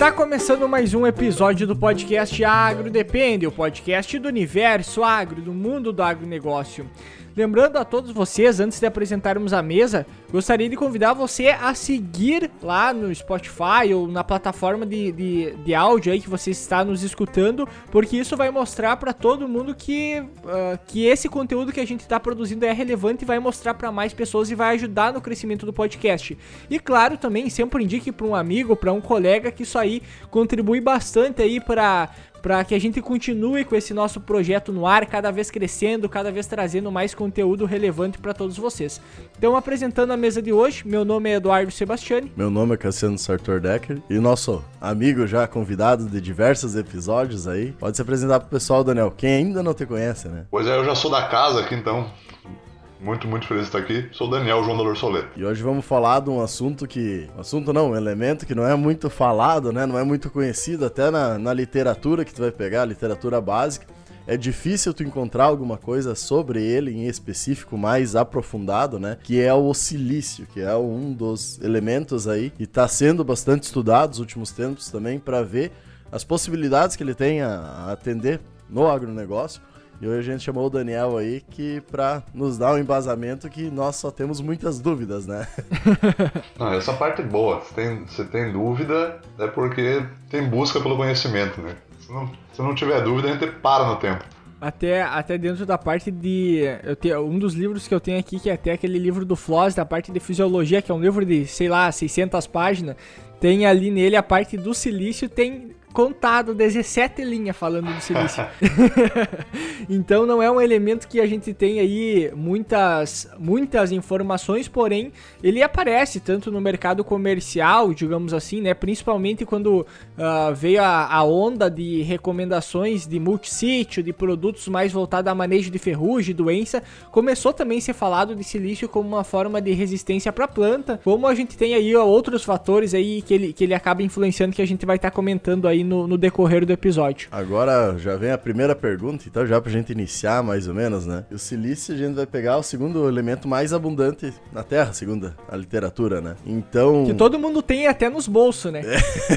Está começando mais um episódio do podcast Agro Depende, o podcast do universo agro, do mundo do agronegócio. Lembrando a todos vocês, antes de apresentarmos a mesa, gostaria de convidar você a seguir lá no Spotify ou na plataforma de, de, de áudio aí que você está nos escutando, porque isso vai mostrar para todo mundo que, uh, que esse conteúdo que a gente está produzindo é relevante e vai mostrar para mais pessoas e vai ajudar no crescimento do podcast. E claro, também sempre indique para um amigo, para um colega que isso aí contribui bastante aí para para que a gente continue com esse nosso projeto no ar, cada vez crescendo, cada vez trazendo mais conteúdo relevante para todos vocês. Então, apresentando a mesa de hoje, meu nome é Eduardo Sebastiani. Meu nome é Cassiano Sartor Decker e nosso amigo já convidado de diversos episódios aí. Pode se apresentar pro pessoal, Daniel, quem ainda não te conhece, né? Pois é, eu já sou da casa aqui então. Muito, muito feliz de estar aqui. Sou o Daniel João Dolor Soleto. E hoje vamos falar de um assunto que. Assunto não, um elemento que não é muito falado, né? Não é muito conhecido até na, na literatura que tu vai pegar, literatura básica. É difícil tu encontrar alguma coisa sobre ele em específico mais aprofundado, né? Que é o silício, que é um dos elementos aí e está sendo bastante estudado nos últimos tempos também para ver as possibilidades que ele tem a atender no agronegócio e hoje a gente chamou o Daniel aí que para nos dar um embasamento que nós só temos muitas dúvidas, né? Não, essa parte é boa. Se tem, se tem dúvida, é porque tem busca pelo conhecimento, né? Se não, se não tiver dúvida, a gente para no tempo. Até, até dentro da parte de. Eu tenho, um dos livros que eu tenho aqui, que é até aquele livro do Floss, da parte de fisiologia, que é um livro de, sei lá, 600 páginas. Tem ali nele a parte do silício, tem contado 17 linhas falando do silício. então não é um elemento que a gente tem aí muitas, muitas informações, porém ele aparece tanto no mercado comercial, digamos assim, né? Principalmente quando uh, veio a, a, onda de recomendações de multissítio, de produtos mais voltados a manejo de ferrugem, doença, começou também a ser falado de silício como uma forma de resistência para planta, como a gente tem aí outros fatores aí que ele, que ele acaba influenciando que a gente vai estar tá comentando aí aí no, no decorrer do episódio. Agora já vem a primeira pergunta, então já pra gente iniciar mais ou menos, né? O silício a gente vai pegar o segundo elemento mais abundante na Terra, segundo a literatura, né? Então... Que todo mundo tem até nos bolsos, né?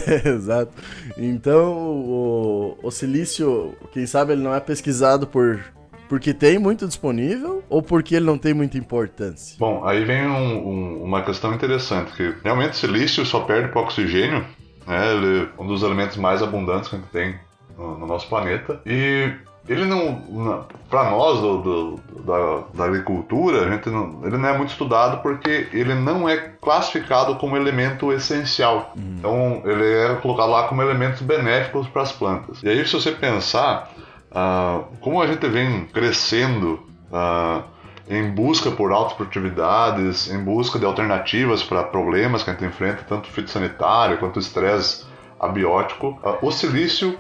É, exato. Então o, o silício, quem sabe ele não é pesquisado por porque tem muito disponível ou porque ele não tem muita importância? Bom, aí vem um, um, uma questão interessante, que realmente silício só perde para oxigênio né? Ele é um dos elementos mais abundantes que a gente tem no, no nosso planeta. E ele não, para nós do, do, da, da, agricultura, a gente não, ele não é muito estudado porque ele não é classificado como elemento essencial. Uhum. Então ele é colocado lá como elementos benéficos para as plantas. E aí se você pensar, uh, como a gente vem crescendo uh, em busca por altas produtividades, em busca de alternativas para problemas que a gente enfrenta, tanto fitossanitário quanto estresse abiótico. O silício,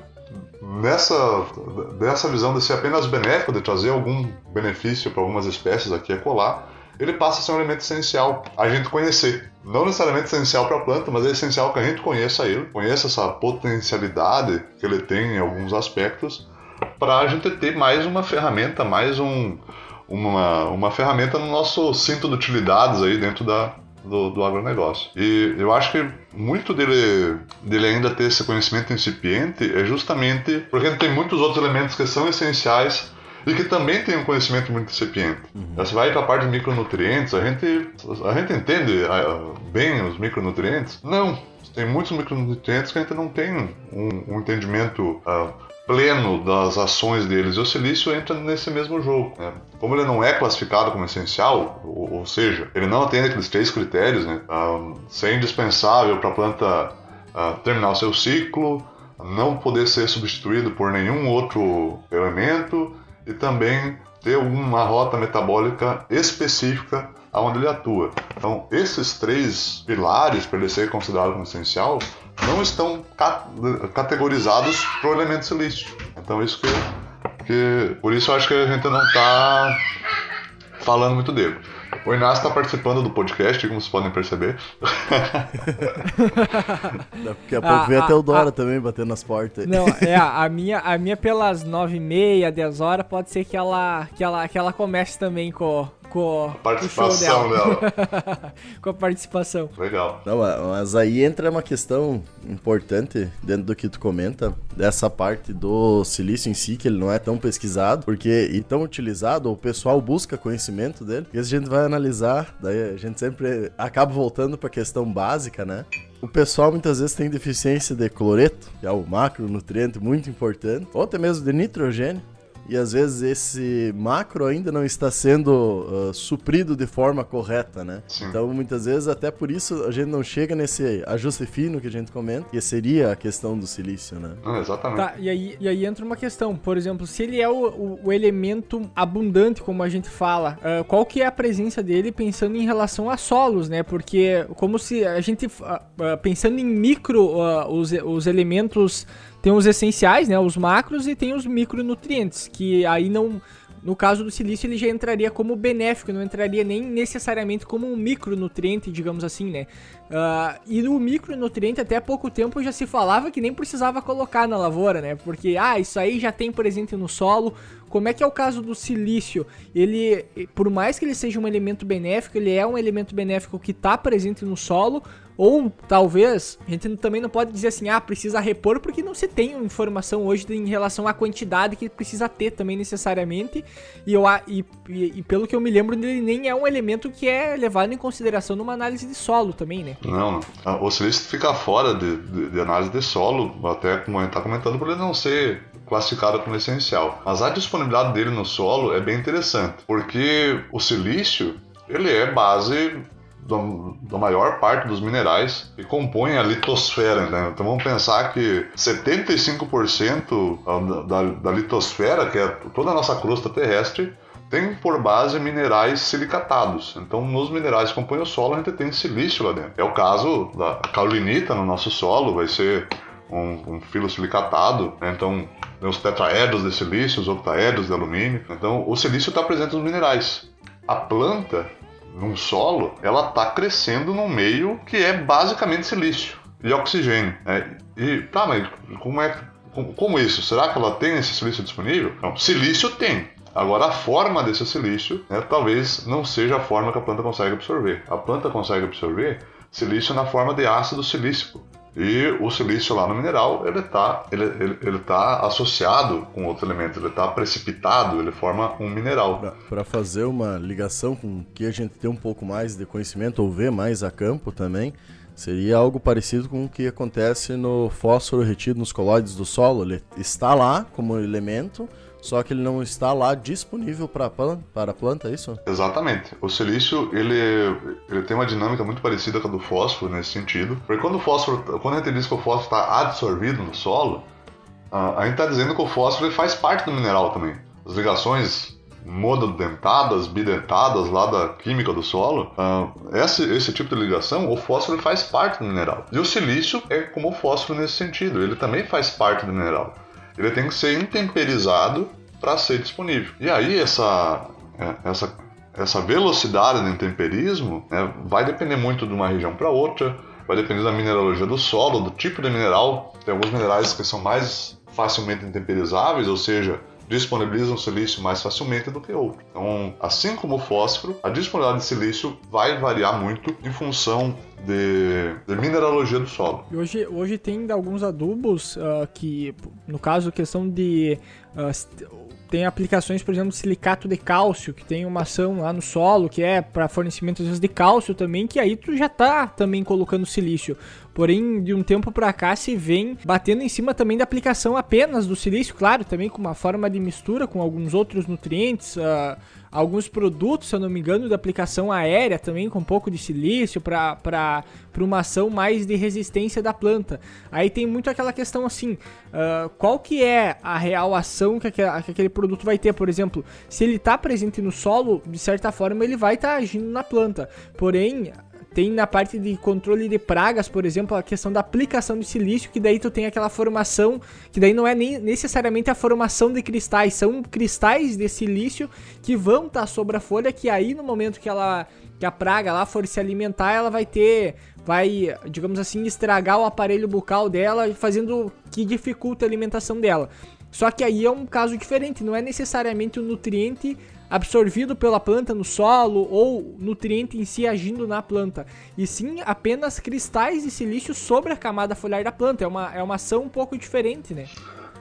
nessa dessa visão de ser apenas benéfico, de trazer algum benefício para algumas espécies aqui e colar, ele passa a ser um elemento essencial a gente conhecer. Não necessariamente essencial para a planta, mas é essencial que a gente conheça ele, conheça essa potencialidade que ele tem em alguns aspectos, para a gente ter mais uma ferramenta, mais um, uma, uma ferramenta no nosso cinto de utilidades aí dentro da, do, do agronegócio. E eu acho que muito dele, dele ainda ter esse conhecimento incipiente é justamente porque tem muitos outros elementos que são essenciais e que também tem um conhecimento muito incipiente. Uhum. Você vai para a parte de micronutrientes, a gente, a gente entende ah, bem os micronutrientes? Não. Tem muitos micronutrientes que a gente não tem um, um entendimento uh, pleno das ações deles. E o silício entra nesse mesmo jogo. Né? Como ele não é classificado como essencial, ou, ou seja, ele não atende aqueles três critérios, né? Um, ser indispensável para a planta uh, terminar o seu ciclo, não poder ser substituído por nenhum outro elemento e também ter uma rota metabólica específica aonde ele atua. Então, esses três pilares para ele ser considerado como essencial não estão categorizados para o elemento silício. Então isso que, que por isso eu acho que a gente não está falando muito dele. O Inácio está participando do podcast, como vocês podem perceber. Daqui a pouco ah, vem até o Dora também batendo nas portas. Não, é, a minha, a minha pelas nove e meia, dez horas, pode ser que ela, que ela, que ela comece também com, com, a participação com dela. com a participação. Legal. Não, mas aí entra uma questão importante dentro do que tu comenta, dessa parte do silício em si, que ele não é tão pesquisado, porque e tão utilizado, o pessoal busca conhecimento dele, e a gente vai analisar, daí a gente sempre acaba voltando para a questão básica, né? O pessoal muitas vezes tem deficiência de cloreto, que é o macronutriente muito importante, ou até mesmo de nitrogênio e às vezes esse macro ainda não está sendo uh, suprido de forma correta, né? Sim. Então muitas vezes até por isso a gente não chega nesse ajuste fino que a gente comenta, que seria a questão do silício, né? Ah, exatamente. Tá, e aí, e aí entra uma questão, por exemplo, se ele é o, o, o elemento abundante, como a gente fala, uh, qual que é a presença dele pensando em relação a solos, né? Porque como se a gente, uh, pensando em micro, os, os elementos tem os essenciais, né, os macros e tem os micronutrientes, que aí não no caso do silício, ele já entraria como benéfico, não entraria nem necessariamente como um micronutriente, digamos assim, né? Uh, e no micronutriente, até pouco tempo já se falava que nem precisava colocar na lavoura, né? Porque, ah, isso aí já tem presente no solo. Como é que é o caso do silício? Ele, por mais que ele seja um elemento benéfico, ele é um elemento benéfico que está presente no solo, ou talvez, a gente também não pode dizer assim, ah, precisa repor, porque não se tem informação hoje em relação à quantidade que precisa ter também necessariamente. E, eu, e, e, e pelo que eu me lembro, ele nem é um elemento que é levado em consideração numa análise de solo também, né? Não, o silício fica fora de, de, de análise de solo, até como a gente está comentando, por ele não ser classificado como essencial. Mas a disponibilidade dele no solo é bem interessante, porque o silício ele é base da maior parte dos minerais que compõem a litosfera. Né? Então vamos pensar que 75% da, da, litosfera, que é toda a nossa crosta terrestre, tem por base minerais silicatados. Então, nos minerais que compõem o solo, a gente tem silício lá dentro. É o caso da caulinita no nosso solo, vai ser um, um filo silicatado. Né? Então, tem os tetraedros de silício, os octaedros de alumínio. Então, o silício está presente nos minerais. A planta num solo, ela está crescendo num meio que é basicamente silício e oxigênio. Né? E tá, mas como é como isso? Será que ela tem esse silício disponível? Não, silício tem. Agora, a forma desse silício né, talvez não seja a forma que a planta consegue absorver. A planta consegue absorver silício na forma de ácido silícico. E o silício lá no mineral, ele está ele, ele, ele tá associado com outros elementos, ele está precipitado, ele forma um mineral. Para fazer uma ligação com que a gente tem um pouco mais de conhecimento ou ver mais a campo também, seria algo parecido com o que acontece no fósforo retido nos colóides do solo. Ele está lá como elemento, só que ele não está lá disponível para para planta, é isso? Exatamente. O silício, ele, ele tem uma dinâmica muito parecida com a do fósforo nesse sentido. Porque quando o fósforo, quando a gente diz que o fósforo está absorvido no solo, a gente está dizendo que o fósforo faz parte do mineral também. As ligações monodentadas, bidentadas lá da química do solo, esse, esse tipo de ligação, o fósforo faz parte do mineral. E o silício é como o fósforo nesse sentido, ele também faz parte do mineral ele tem que ser intemperizado para ser disponível. E aí essa, é, essa, essa velocidade do intemperismo né, vai depender muito de uma região para outra, vai depender da mineralogia do solo, do tipo de mineral. Tem alguns minerais que são mais facilmente intemperizáveis, ou seja, disponibilizam silício mais facilmente do que outro. Então, assim como o fósforo, a disponibilidade de silício vai variar muito em função de, de mineralogia do solo. E hoje, hoje tem alguns adubos uh, que, no caso, questão de uh, tem aplicações, por exemplo, silicato de cálcio, que tem uma ação lá no solo, que é para fornecimento às vezes de cálcio também, que aí tu já tá também colocando silício. Porém, de um tempo para cá se vem batendo em cima também da aplicação apenas do silício, claro, também com uma forma de mistura com alguns outros nutrientes, uh, alguns produtos, se eu não me engano, de aplicação aérea também, com um pouco de silício, para uma ação mais de resistência da planta. Aí tem muito aquela questão assim, uh, qual que é a real ação que, que aquele produto vai ter, por exemplo, se ele está presente no solo, de certa forma ele vai estar tá agindo na planta, porém tem na parte de controle de pragas, por exemplo, a questão da aplicação de silício, que daí tu tem aquela formação, que daí não é nem necessariamente a formação de cristais, são cristais de silício que vão estar tá sobre a folha, que aí no momento que ela que a praga lá for se alimentar, ela vai ter vai, digamos assim, estragar o aparelho bucal dela, fazendo que dificulta a alimentação dela. Só que aí é um caso diferente, não é necessariamente o nutriente absorvido pela planta no solo ou nutriente em si agindo na planta, e sim apenas cristais de silício sobre a camada foliar da planta. É uma, é uma ação um pouco diferente, né?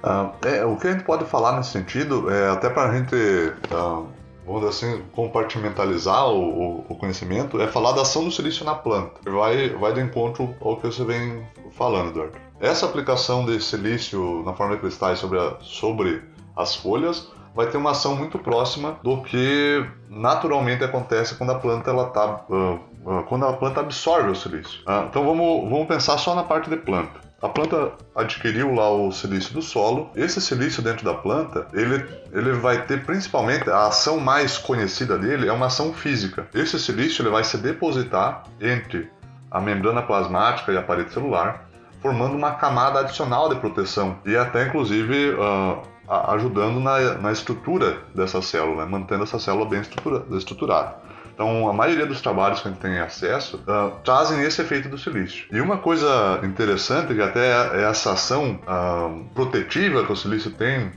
Uh, é, o que a gente pode falar nesse sentido, é até para a gente, uh, vamos assim, compartimentalizar o, o, conhecimento, é falar da ação do silício na planta. Vai, vai de encontro ao que você vem falando, Eduardo. Essa aplicação de silício na forma de cristais sobre, a, sobre as folhas vai ter uma ação muito próxima do que naturalmente acontece quando a planta ela tá, uh, uh, quando a planta absorve o silício. Uh, então vamos, vamos pensar só na parte de planta. A planta adquiriu lá o silício do solo. Esse silício dentro da planta, ele, ele vai ter principalmente a ação mais conhecida dele é uma ação física. Esse silício ele vai se depositar entre a membrana plasmática e a parede celular, formando uma camada adicional de proteção e até inclusive uh, ajudando na, na estrutura dessa célula, né? mantendo essa célula bem estrutura, estruturada. Então, a maioria dos trabalhos que a gente tem acesso uh, trazem esse efeito do silício. E uma coisa interessante, que até é essa ação uh, protetiva que o silício tem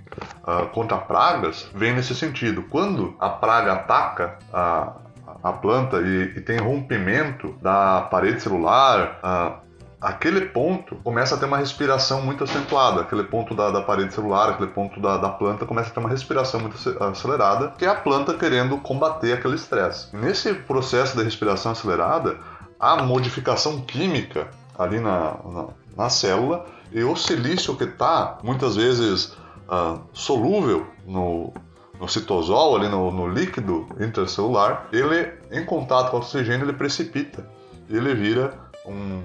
uh, contra pragas, vem nesse sentido. Quando a praga ataca a, a planta e, e, tem rompimento da parede celular, aquele ponto começa a ter uma respiração muito acentuada. Aquele ponto da, da parede celular, aquele ponto da, da, planta começa a ter uma respiração muito acelerada, que é a planta querendo combater aquele estresse. Nesse processo de respiração acelerada, há modificação química ali na, na, na célula e o silício que está muitas vezes uh, solúvel no, no citosol, ali no, no, líquido intracelular, ele em contato com o oxigênio ele precipita, ele vira um,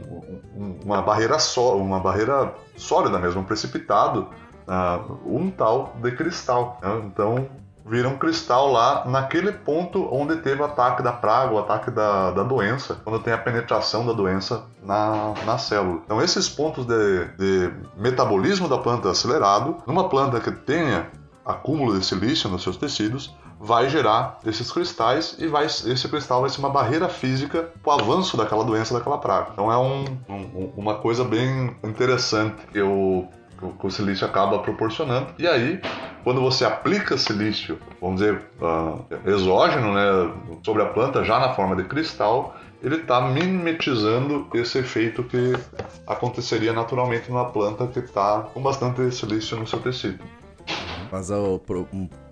um, uma barreira só, uma barreira sólida mesmo, um precipitado, uh, um tal de cristal. Né? Então vira um cristal lá naquele ponto onde teve o ataque da praga, o ataque da, da doença, quando tem a penetração da doença na, na célula. Então esses pontos de, de metabolismo da planta acelerado, numa planta que tenha acúmulo de silício nos seus tecidos, vai gerar esses cristais e vai, esse cristal vai ser uma barreira física para o avanço daquela doença, daquela praga. Então é um, um, uma coisa bem interessante que o, que o silício acaba proporcionando. E aí, quando você aplica silício, vamos dizer, uh, exógeno, né, sobre a planta, já na forma de cristal, ele está mimetizando esse efeito que aconteceria naturalmente numa planta que está com bastante silício no seu tecido. Mas o,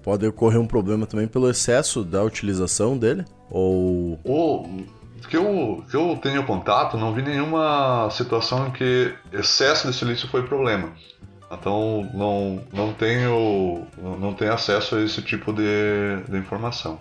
pode ocorrer um problema também pelo excesso da utilização dele? Ou. O que eu, que eu tenho contato, não vi nenhuma situação em que excesso de silício foi problema. Então não, não tenho não tenho acesso a esse tipo de, de informação.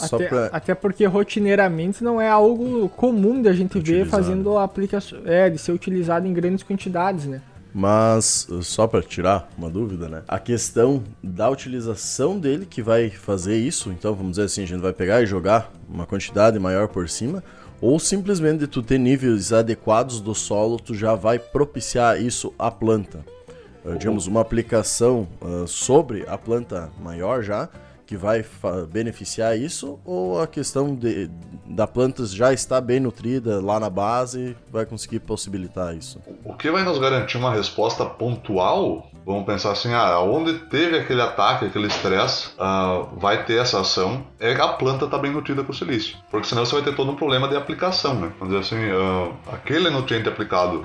Até, pra... até, porque rotineiramente não é algo comum da gente Utilizado. ver fazendo aplicação, é, de ser utilizado em grandes quantidades, né? Mas, só para tirar uma dúvida, né? A questão da utilização dele que vai fazer isso, então vamos dizer assim, a gente vai pegar e jogar uma quantidade maior por cima, ou simplesmente tu ter níveis adequados do solo, tu já vai propiciar isso à planta. Uh, digamos, uma aplicação uh, sobre a planta maior já, que vai beneficiar isso ou a questão de, da planta já estar bem nutrida lá na base vai conseguir possibilitar isso? O que vai nos garantir uma resposta pontual? Vamos pensar assim, ah, onde teve aquele ataque, aquele estresse, uh, vai ter essa ação, é a planta está bem nutrida com silício. Porque senão você vai ter todo um problema de aplicação, né? Vamos dizer assim, uh, aquele nutriente aplicado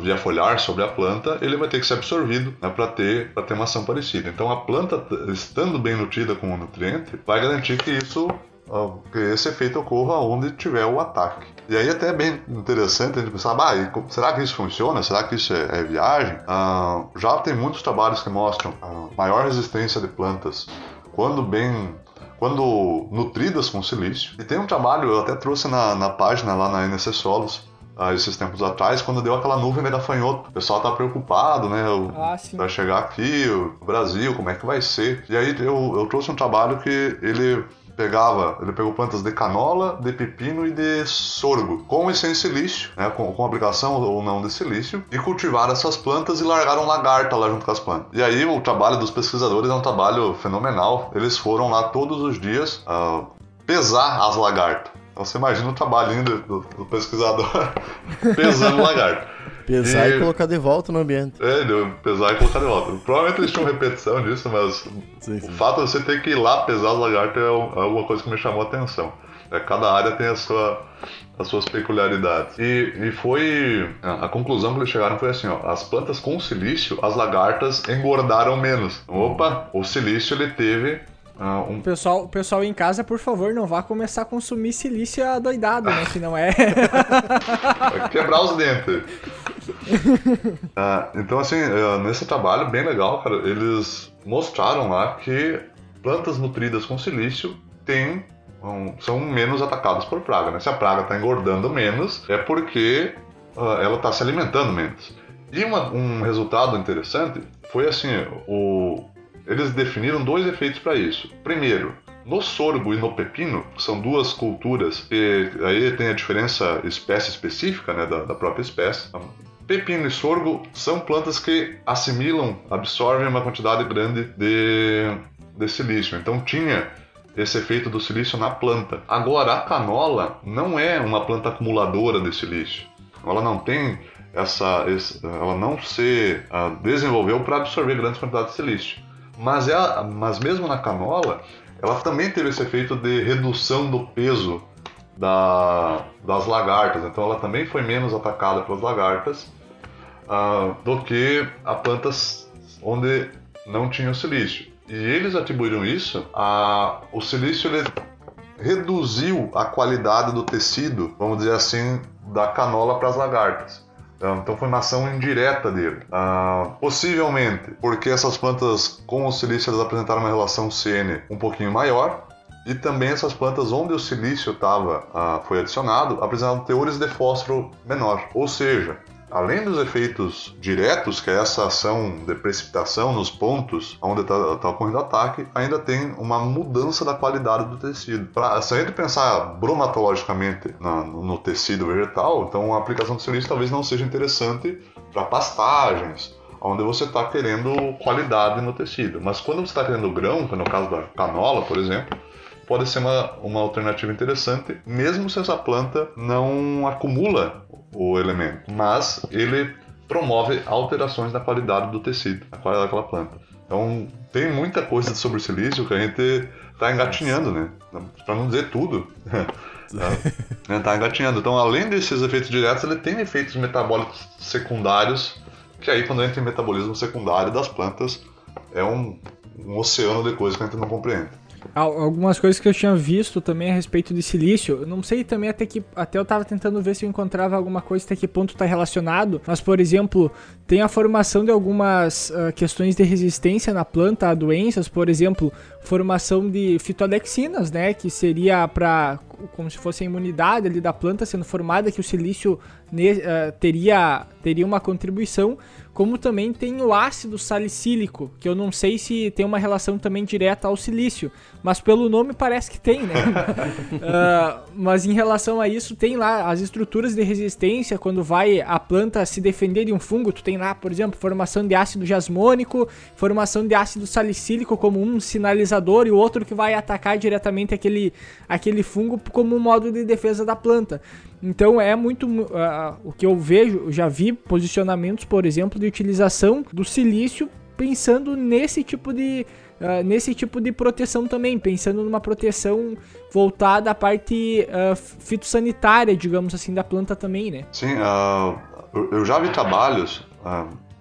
via foliar sobre a planta, ele vai ter que ser absorvido né, para ter, ter uma ação parecida. Então a planta, estando bem nutrida com o nutriente, vai garantir que isso que esse efeito ocorra onde tiver o ataque. E aí até é bem interessante a gente pensar, ah, será que isso funciona? Será que isso é, é viagem? Ah, já tem muitos trabalhos que mostram a maior resistência de plantas quando bem quando nutridas com silício. E tem um trabalho, eu até trouxe na, na página lá na NC Solos, ah, esses tempos atrás, quando deu aquela nuvem de gafanhoto. O pessoal tá preocupado, né? Ah, vai chegar aqui, o Brasil, como é que vai ser? E aí eu, eu trouxe um trabalho que ele pegava, ele pegou plantas de canola, de pepino e de sorgo, com e sem silício, né, com, com aplicação ou não de silício, e cultivaram essas plantas e largaram lagarta lá junto com as plantas. E aí o trabalho dos pesquisadores é um trabalho fenomenal. Eles foram lá todos os dias uh, pesar as lagartas. Então você imagina o trabalhinho do, do, do pesquisador pesando lagarto. Pesar e... e... colocar de volta no ambiente. É, deu pesar e colocar de volta. Provavelmente eles tinham repetição disso, mas sim, sim. o fato de você ter que ir lá pesar as lagartas é alguma coisa que me chamou a atenção. É, cada área tem a sua, as suas peculiaridades. E, e foi. A, conclusão que eles chegaram foi assim: ó, as plantas com silício, as lagartas engordaram menos. Opa, o silício ele teve Uh, um... pessoal, o pessoal em casa, por favor, não vá começar a consumir silício adoidado, né? Que não é. Vai quebrar os dentes. uh, então, assim, uh, nesse trabalho bem legal, cara, eles mostraram lá que plantas nutridas com silício têm são menos atacadas por praga. Né? Se a praga está engordando menos, é porque uh, ela está se alimentando menos. E uma, um resultado interessante foi assim: o, eles definiram dois efeitos para isso. Primeiro, no sorgo e no pepino, que são duas culturas que aí tem a diferença espécie específica né, da, da própria espécie. Pepino e sorgo são plantas que assimilam, absorvem uma quantidade grande de, de silício. Então tinha esse efeito do silício na planta. Agora, a canola não é uma planta acumuladora de silício. Ela não tem essa, ela não se uh, desenvolveu para absorver grandes quantidades de silício. Mas, é, mas mesmo na canola, ela também teve esse efeito de redução do peso da, das lagartas. Então ela também foi menos atacada pelas lagartas uh, do que a plantas onde não tinha o silício. E eles atribuíram isso a o silício ele reduziu a qualidade do tecido, vamos dizer assim, da canola para as lagartas. Então, então foi uma ação indireta dele. Ah, possivelmente porque essas plantas com o silício elas apresentaram uma relação CN um pouquinho maior. E também essas plantas onde o silício tava, ah, foi adicionado apresentaram teores de fósforo menor. Ou seja, além dos efeitos diretos, que é essa ação de precipitação nos pontos onde está tá ocorrendo ataque, ainda tem uma mudança da qualidade do tecido. Pra, se a gente pensar bromatologicamente na, no tecido vegetal, então a aplicação do silício talvez não seja interessante para pastagens, onde você está querendo qualidade no tecido. Mas quando você está querendo grão, é no caso da canola, por exemplo, pode ser uma, uma alternativa interessante, mesmo se essa planta não acumula o elemento, mas ele promove alterações na qualidade do tecido, na qualidade daquela planta. Então, tem muita coisa sobre o silício que a gente está engatinhando, né? Para não dizer tudo. Está engatinhando. Então, além desses efeitos diretos, ele tem efeitos metabólicos secundários, que aí, quando entra em metabolismo secundário das plantas, é um, um oceano de coisas que a gente não compreende. Algumas coisas que eu tinha visto também a respeito de silício, eu não sei também até que. Até eu tava tentando ver se eu encontrava alguma coisa até que ponto tá relacionado, mas por exemplo, tem a formação de algumas uh, questões de resistência na planta a doenças, por exemplo, formação de fitoalexinas, né, que seria para como se fosse a imunidade ali da planta sendo formada, que o silício uh, teria, teria uma contribuição como também tem o ácido salicílico, que eu não sei se tem uma relação também direta ao silício, mas pelo nome parece que tem, né? uh, mas em relação a isso, tem lá as estruturas de resistência, quando vai a planta se defender de um fungo, tu tem lá, por exemplo, formação de ácido jasmônico, formação de ácido salicílico como um sinalizador e o outro que vai atacar diretamente aquele, aquele fungo como um modo de defesa da planta. Então é muito uh, o que eu vejo, já vi posicionamentos, por exemplo, de utilização do silício pensando nesse tipo de uh, nesse tipo de proteção também, pensando numa proteção voltada à parte uh, fitossanitária, digamos assim, da planta também, né? Sim, eu já vi trabalhos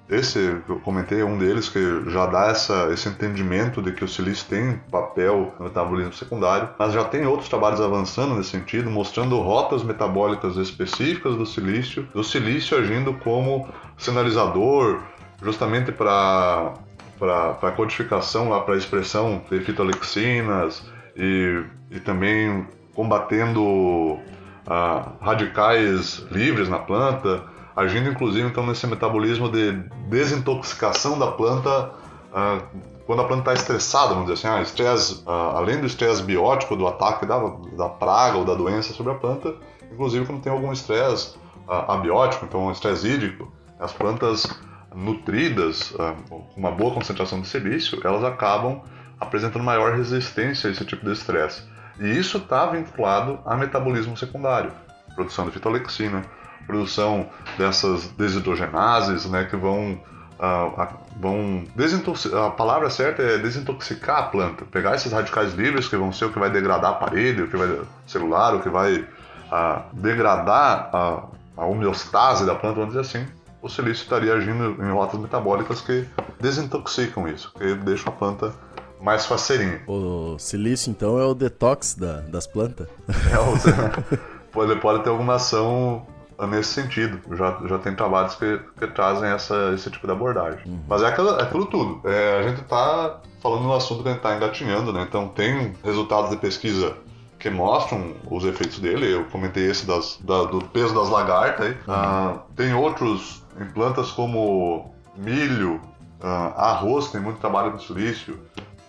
esse que eu comentei é um deles que já dá essa, esse entendimento de que o silício tem papel no metabolismo secundário, mas já tem outros trabalhos avançando nesse sentido, mostrando rotas metabólicas específicas do silício, do silício agindo como sinalizador, justamente para para codificação, para a expressão de fitolexinas e, e também combatendo ah, radicais livres na planta agindo inclusive então nesse metabolismo de desintoxicação da planta uh, quando a planta está estressada, vamos dizer assim, ah, estresse, uh, além do estresse biótico, do ataque da, da praga ou da doença sobre a planta, inclusive quando tem algum estresse uh, abiótico, então um estresse hídrico, as plantas nutridas, com uma boa concentração de silício, elas acabam apresentando maior resistência a esse tipo de estresse. E isso está vinculado a metabolismo secundário, produção de fitolexina, produção dessas desidrogenases, né, que vão Uh, vão desintoxicar, a palavra certa é desintoxicar a planta, pegar esses radicais livres que vão ser o que vai degradar a parede, o que vai celular, o que vai uh, degradar a, a homeostase da planta, vamos dizer assim, o silício estaria agindo em rotas metabólicas que desintoxicam isso, que deixam a planta mais faceirinha. O silício, então, é o detox da, das plantas? É, o, ele pode ter alguma ação nesse sentido. Já, já tem trabalhos que, que trazem essa, esse tipo de abordagem. Uhum. Mas é aquilo, é aquilo tudo. É, a gente está falando no assunto que a gente está engatinhando, né? Então tem resultados de pesquisa que mostram os efeitos dele. Eu comentei esse das, da, do peso das lagartas. Aí. Uhum. Ah, tem outros em plantas como milho, ah, arroz, tem muito trabalho com silício,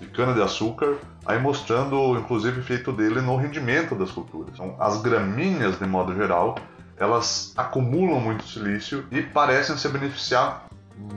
de cana-de-açúcar, aí mostrando inclusive o efeito dele no rendimento das culturas. Então, as gramíneas, de modo geral, elas acumulam muito silício e parecem se beneficiar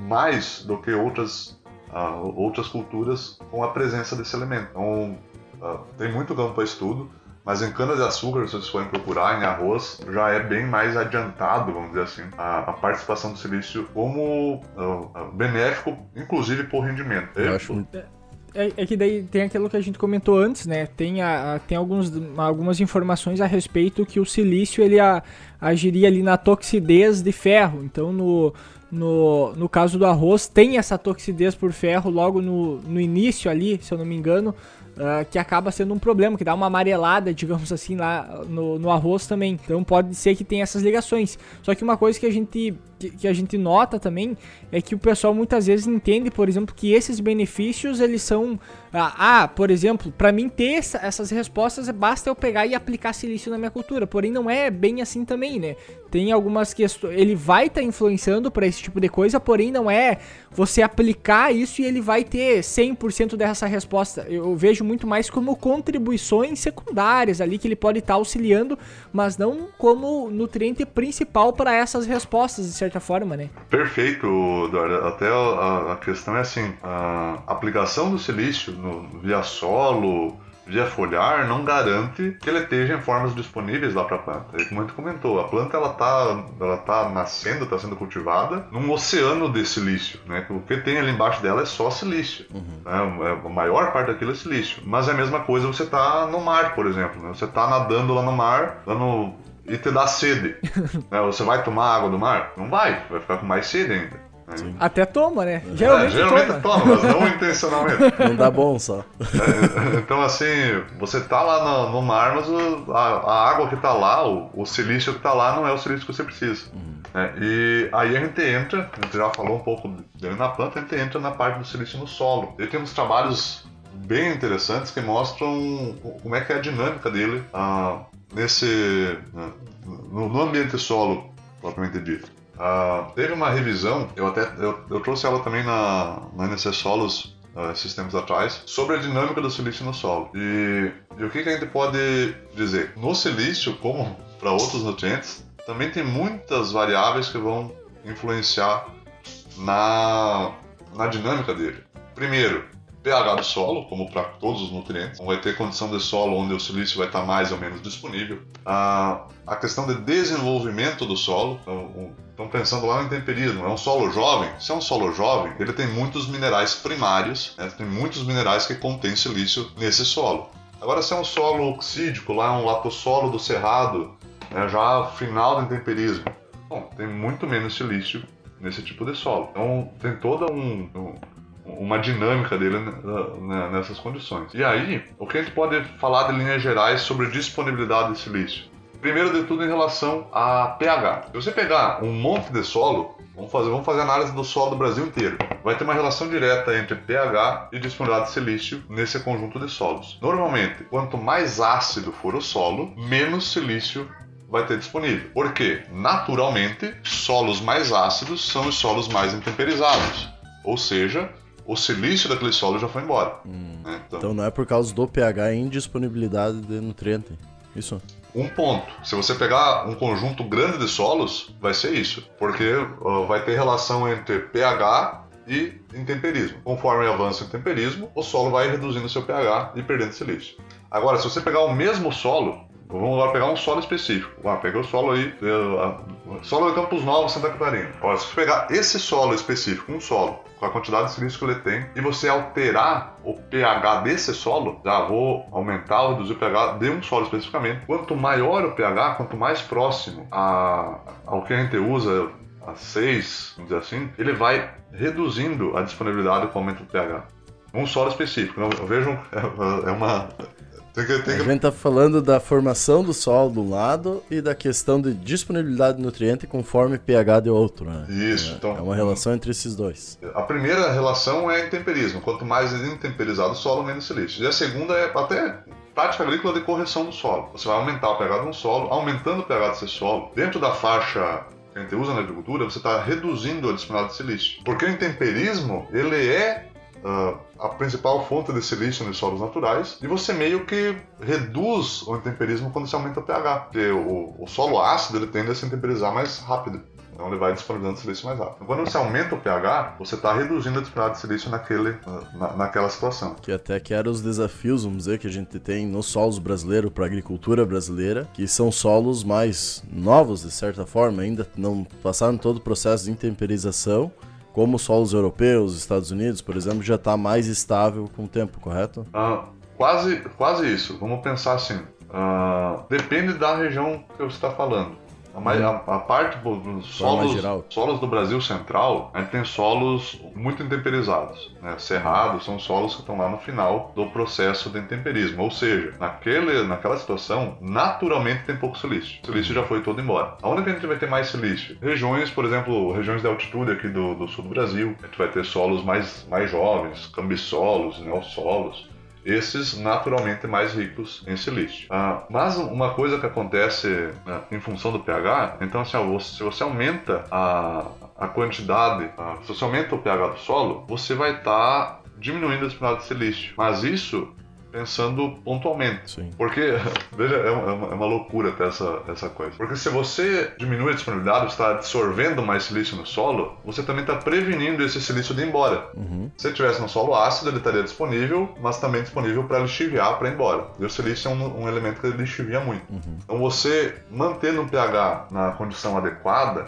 mais do que outras, uh, outras culturas com a presença desse elemento. Então, uh, tem muito campo para estudo, mas em cana-de-açúcar, se vocês forem procurar, em arroz, já é bem mais adiantado, vamos dizer assim, a, a participação do silício como uh, benéfico, inclusive por rendimento. Eu acho muito é, é, que daí tem aquilo que a gente comentou antes, né? Tem, a, a, tem alguns, algumas informações a respeito que o silício ele a, agiria ali na toxidez de ferro. Então, no, no, no caso do arroz, tem essa toxidez por ferro logo no, no início ali, se eu não me engano, uh, que acaba sendo um problema, que dá uma amarelada, digamos assim, lá no, no arroz também. Então, pode ser que tenha essas ligações. Só que uma coisa que a gente que, que, a gente nota também é que o pessoal muitas vezes entende, por exemplo, que esses benefícios eles são ah, ah por exemplo, para mim ter essa, essas respostas basta eu pegar e aplicar silício na minha cultura. Porém não é bem assim também, né? Tem algumas questões, ele vai estar tá influenciando para esse tipo de coisa, porém não é você aplicar isso e ele vai ter 100% dessa resposta. Eu vejo muito mais como contribuições secundárias ali que ele pode estar tá auxiliando, mas não como nutriente principal para essas respostas, de certa forma, né? Perfeito, Eduardo. Até a, a questão é assim, a aplicação do silício no, via solo, via foliar não garante que ele esteja em formas disponíveis lá para a planta. E como a gente comentou, a planta ela tá, ela tá nascendo, está sendo cultivada num oceano de silício, né? O que tem ali embaixo dela é só silício. Uhum. Né? A maior parte daquilo é silício. Mas é a mesma coisa você tá no mar, por exemplo. Né? Você tá nadando lá no mar, lá no e te dá sede. né? Você vai tomar água do mar? Não vai, vai ficar com mais sede ainda. Sim. Até toma, né? Geralmente, é, geralmente toma. toma. mas não intencionalmente. Não dá bom só. É, então, assim, você tá lá no, no mar, mas o, a, a, água que tá lá, o, o, silício que tá lá, não é o silício que você precisa. Uhum. É, e aí a gente entra, a gente já falou um pouco dele na planta, a gente entra na parte do silício no solo. E temos trabalhos bem interessantes que mostram como é que é a dinâmica dele ah, nesse no, no ambiente solo propriamente dito. Uh, teve uma revisão, eu até eu, eu trouxe ela também na, na NC Solos uh, esses tempos atrás, sobre a dinâmica do silício no solo. E, e o que, que a gente pode dizer? No silício, como para outros nutrientes, também tem muitas variáveis que vão influenciar na, na dinâmica dele. Primeiro, pH do solo, como para todos os nutrientes. Vai ter condição de solo onde o silício vai estar mais ou menos disponível. A, a questão de desenvolvimento do solo. Então, estão pensando lá no temperismo. É um solo jovem? Se é um solo jovem, ele tem muitos minerais primários, né? tem muitos minerais que contêm silício nesse solo. Agora, se é um solo oxídico, lá é um latossolo do cerrado, né? já final do temperismo, bom, tem muito menos silício nesse tipo de solo. Então, tem toda um, um uma dinâmica dele né, né, nessas condições. E aí, o que a gente pode falar de linhas gerais sobre disponibilidade de silício? Primeiro de tudo em relação a pH. Se você pegar um monte de solo, vamos fazer, vamos fazer análise do solo do Brasil inteiro. Vai ter uma relação direta entre pH e disponibilidade de silício nesse conjunto de solos. Normalmente, quanto mais ácido for o solo, menos silício vai ter disponível. Porque, naturalmente, solos mais ácidos são os solos mais intemperizados. Ou seja, o silício daquele solo já foi embora. Hum. Né? Então, então, não é por causa do pH e indisponibilidade de nutriente. Isso. Um ponto. Se você pegar um conjunto grande de solos, vai ser isso. Porque uh, vai ter relação entre pH e intemperismo. Conforme avança o intemperismo, o solo vai reduzindo seu pH e perdendo silício. Agora, se você pegar o mesmo solo, vamos agora pegar um solo específico. Ah, pega o solo aí, solo de Campos Novos, Santa Catarina. Olha, se você pegar esse solo específico, um solo, com a quantidade de silício que ele tem, e você alterar o pH desse solo, já vou aumentar ou reduzir o pH de um solo especificamente. Quanto maior o pH, quanto mais próximo a, ao que a gente usa a 6, vamos dizer assim, ele vai reduzindo a disponibilidade com o aumento do pH. Um solo específico. Não, vejam, é uma A gente tá falando da formação do solo de um lado e da questão de disponibilidade de nutriente conforme pH de outro, né? Isso, é, então. É uma relação entre esses dois. A primeira relação é intemperismo. Quanto mais intemperizado o solo, menos silício. E a segunda é até prática agrícola de correção do solo. Você vai aumentar o pH de um solo, aumentando o pH desse solo, dentro da faixa que a gente usa na agricultura, você está reduzindo a disponibilidade de silício. Porque o intemperismo, ele é uh, a principal fonte de silício nos solos naturais e você meio que reduz o intemperismo quando você aumenta o pH, porque o, o solo ácido ele tende a se intemperizar mais rápido. Então ele vai disponibilizando silício mais rápido. Quando você aumenta o pH, você está reduzindo a disponibilidade de silício naquele, na, naquela situação. Que até que eram os desafios, vamos dizer, que a gente tem nos solos brasileiros para a agricultura brasileira, que são solos mais novos, de certa forma, ainda não passaram todo o processo de intemperização como solos europeus, Estados Unidos, por exemplo, já está mais estável com o tempo, correto? Ah, quase, quase isso. Vamos pensar assim. Ah, depende da região que você está falando. A, a, a parte dos solos, solos do Brasil central, a gente tem solos muito intemperizados. Né? Cerrados são solos que estão lá no final do processo de intemperismo. Ou seja, naquele, naquela situação, naturalmente tem pouco silício. O silício já foi todo embora. Aonde que a gente vai ter mais silício? Regiões, por exemplo, regiões de altitude aqui do, do sul do Brasil. A gente vai ter solos mais, mais jovens, cambisolos, neossolos esses naturalmente mais ricos em silício. Ah, mas uma coisa que acontece né, em função do pH, então assim, se você aumenta a, a quantidade, ah, se você aumenta o pH do solo, você vai estar tá diminuindo a disponibilidade de silício. Mas isso pensando pontualmente. Sim. Porque, veja, é uma, é uma, loucura até essa, essa coisa. Porque se você diminui a disponibilidade, está absorvendo mais silício no solo, você também está prevenindo esse silício de ir embora. Uhum. Se ele tivesse no solo ácido, ele estaria disponível, mas também disponível para lixiviar para ir embora. E o silício é um, um elemento que ele lixivia muito. Uhum. Então você mantendo o pH na condição adequada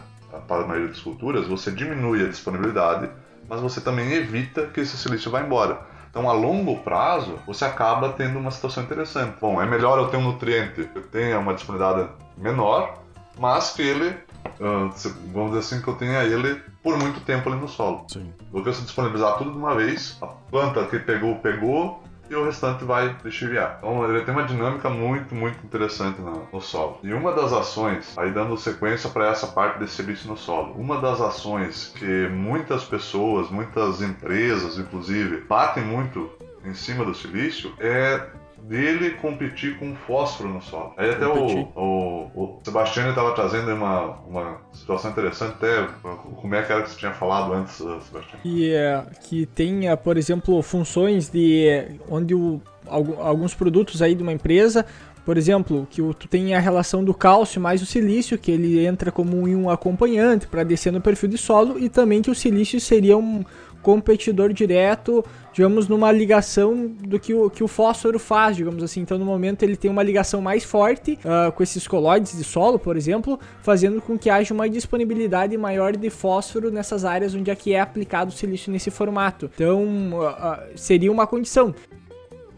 para a maioria das culturas, você diminui a disponibilidade, mas você também evita que esse silício vá embora. Então, a longo prazo, você acaba tendo uma situação interessante. Bom, é melhor eu ter um nutriente que tenha uma disponibilidade menor, mas que ele, ah, vamos dizer assim, que eu tenha ele por muito tempo ali no solo. Sim. Do que você disponibilizar tudo de uma vez, a planta que pegou, pegou, e o restante vai lixiviar. Então ele tem uma dinâmica muito, muito interessante no, no solo. E uma das ações, aí dando sequência para essa parte desse silício no solo, uma das ações que muitas pessoas, muitas empresas, inclusive, batem muito em cima do silício é dele competir com fósforo no solo. Aí até o, o, o Sebastião estava trazendo uma, uma situação interessante, até como é que era que você tinha falado antes, uh, Sebastião. E é, que tenha, por exemplo, funções de onde o, alguns produtos aí de uma empresa por exemplo, que tu tem a relação do cálcio mais o silício, que ele entra como um acompanhante para descer no perfil de solo, e também que o silício seria um, competidor direto, digamos, numa ligação do que o, que o fósforo faz, digamos assim. Então, no momento, ele tem uma ligação mais forte uh, com esses colóides de solo, por exemplo, fazendo com que haja uma disponibilidade maior de fósforo nessas áreas onde aqui é, é aplicado o silício nesse formato. Então, uh, uh, seria uma condição.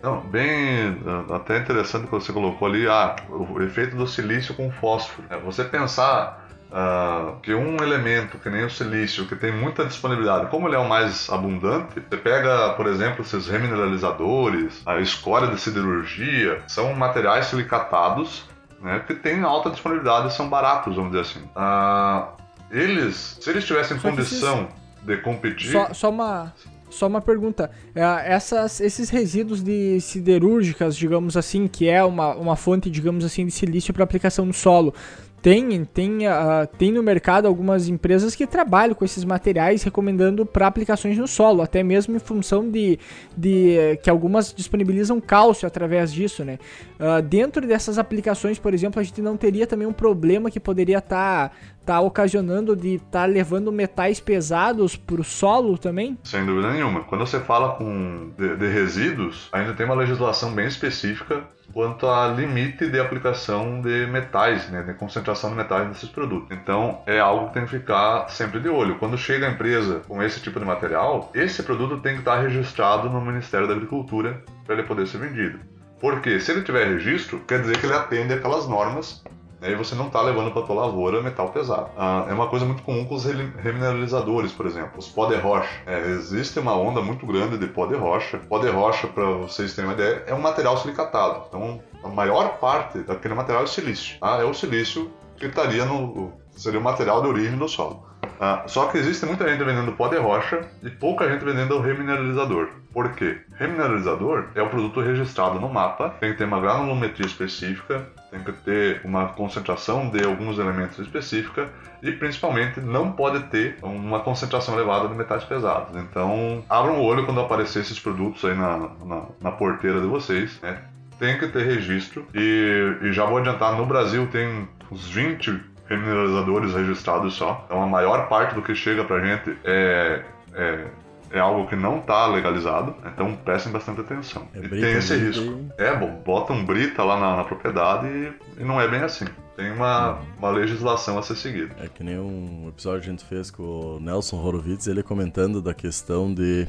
Não, bem, até interessante que você colocou ali, ah, o efeito do silício com fósforo. É, você pensar Uh, que um elemento, que nem o silício, que tem muita disponibilidade, como ele é o mais abundante, você pega, por exemplo, esses remineralizadores, a escória de siderurgia, são materiais silicatados né, que têm alta disponibilidade e são baratos, vamos dizer assim. Uh, eles, se eles tivessem só condição de competir. Só, só uma. Só uma pergunta. É, essas, esses resíduos de siderúrgicas, digamos assim, que é uma, uma fonte, digamos assim, de silício para aplicação no solo, tem, tem, uh, tem no mercado algumas empresas que trabalham com esses materiais, recomendando para aplicações no solo, até mesmo em função de, de que algumas disponibilizam cálcio através disso, né? Uh, dentro dessas aplicações, por exemplo, a gente não teria também um problema que poderia estar tá, tá ocasionando de estar tá levando metais pesados para o solo também? Sem dúvida nenhuma. Quando você fala com de, de resíduos, ainda tem uma legislação bem específica quanto a limite de aplicação de metais, né, de concentração de metais nesses produtos. Então é algo que tem que ficar sempre de olho. Quando chega a empresa com esse tipo de material, esse produto tem que estar registrado no Ministério da Agricultura para ele poder ser vendido. Porque se ele tiver registro, quer dizer que ele atende aquelas normas e você não está levando para tua lavoura metal pesado. Ah, é uma coisa muito comum com os remineralizadores, por exemplo, os pó de rocha. É, existe uma onda muito grande de pó de rocha. Pó de rocha, para vocês terem uma ideia, é um material silicatado. Então, a maior parte daquele material é silício. Tá? É o silício que estaria no. seria o material de origem do solo. Ah, só que existe muita gente vendendo pó de rocha e pouca gente vendendo o remineralizador. Por quê? Remineralizador é o produto registrado no mapa, tem que ter uma granulometria específica, tem que ter uma concentração de alguns elementos específica e principalmente não pode ter uma concentração elevada de metais pesados. Então, abram o olho quando aparecer esses produtos aí na, na, na porteira de vocês, né? Tem que ter registro e, e já vou adiantar, no Brasil tem uns 20 remineralizadores registrados só. Então a maior parte do que chega pra gente é, é, é algo que não está legalizado, então prestem bastante atenção. É e tem esse risco. É, bom, bota um brita lá na, na propriedade e, e, não é bem assim. Tem uma, uma legislação a ser seguida. É que nem um episódio que a gente fez com o Nelson Horowitz, ele comentando da questão de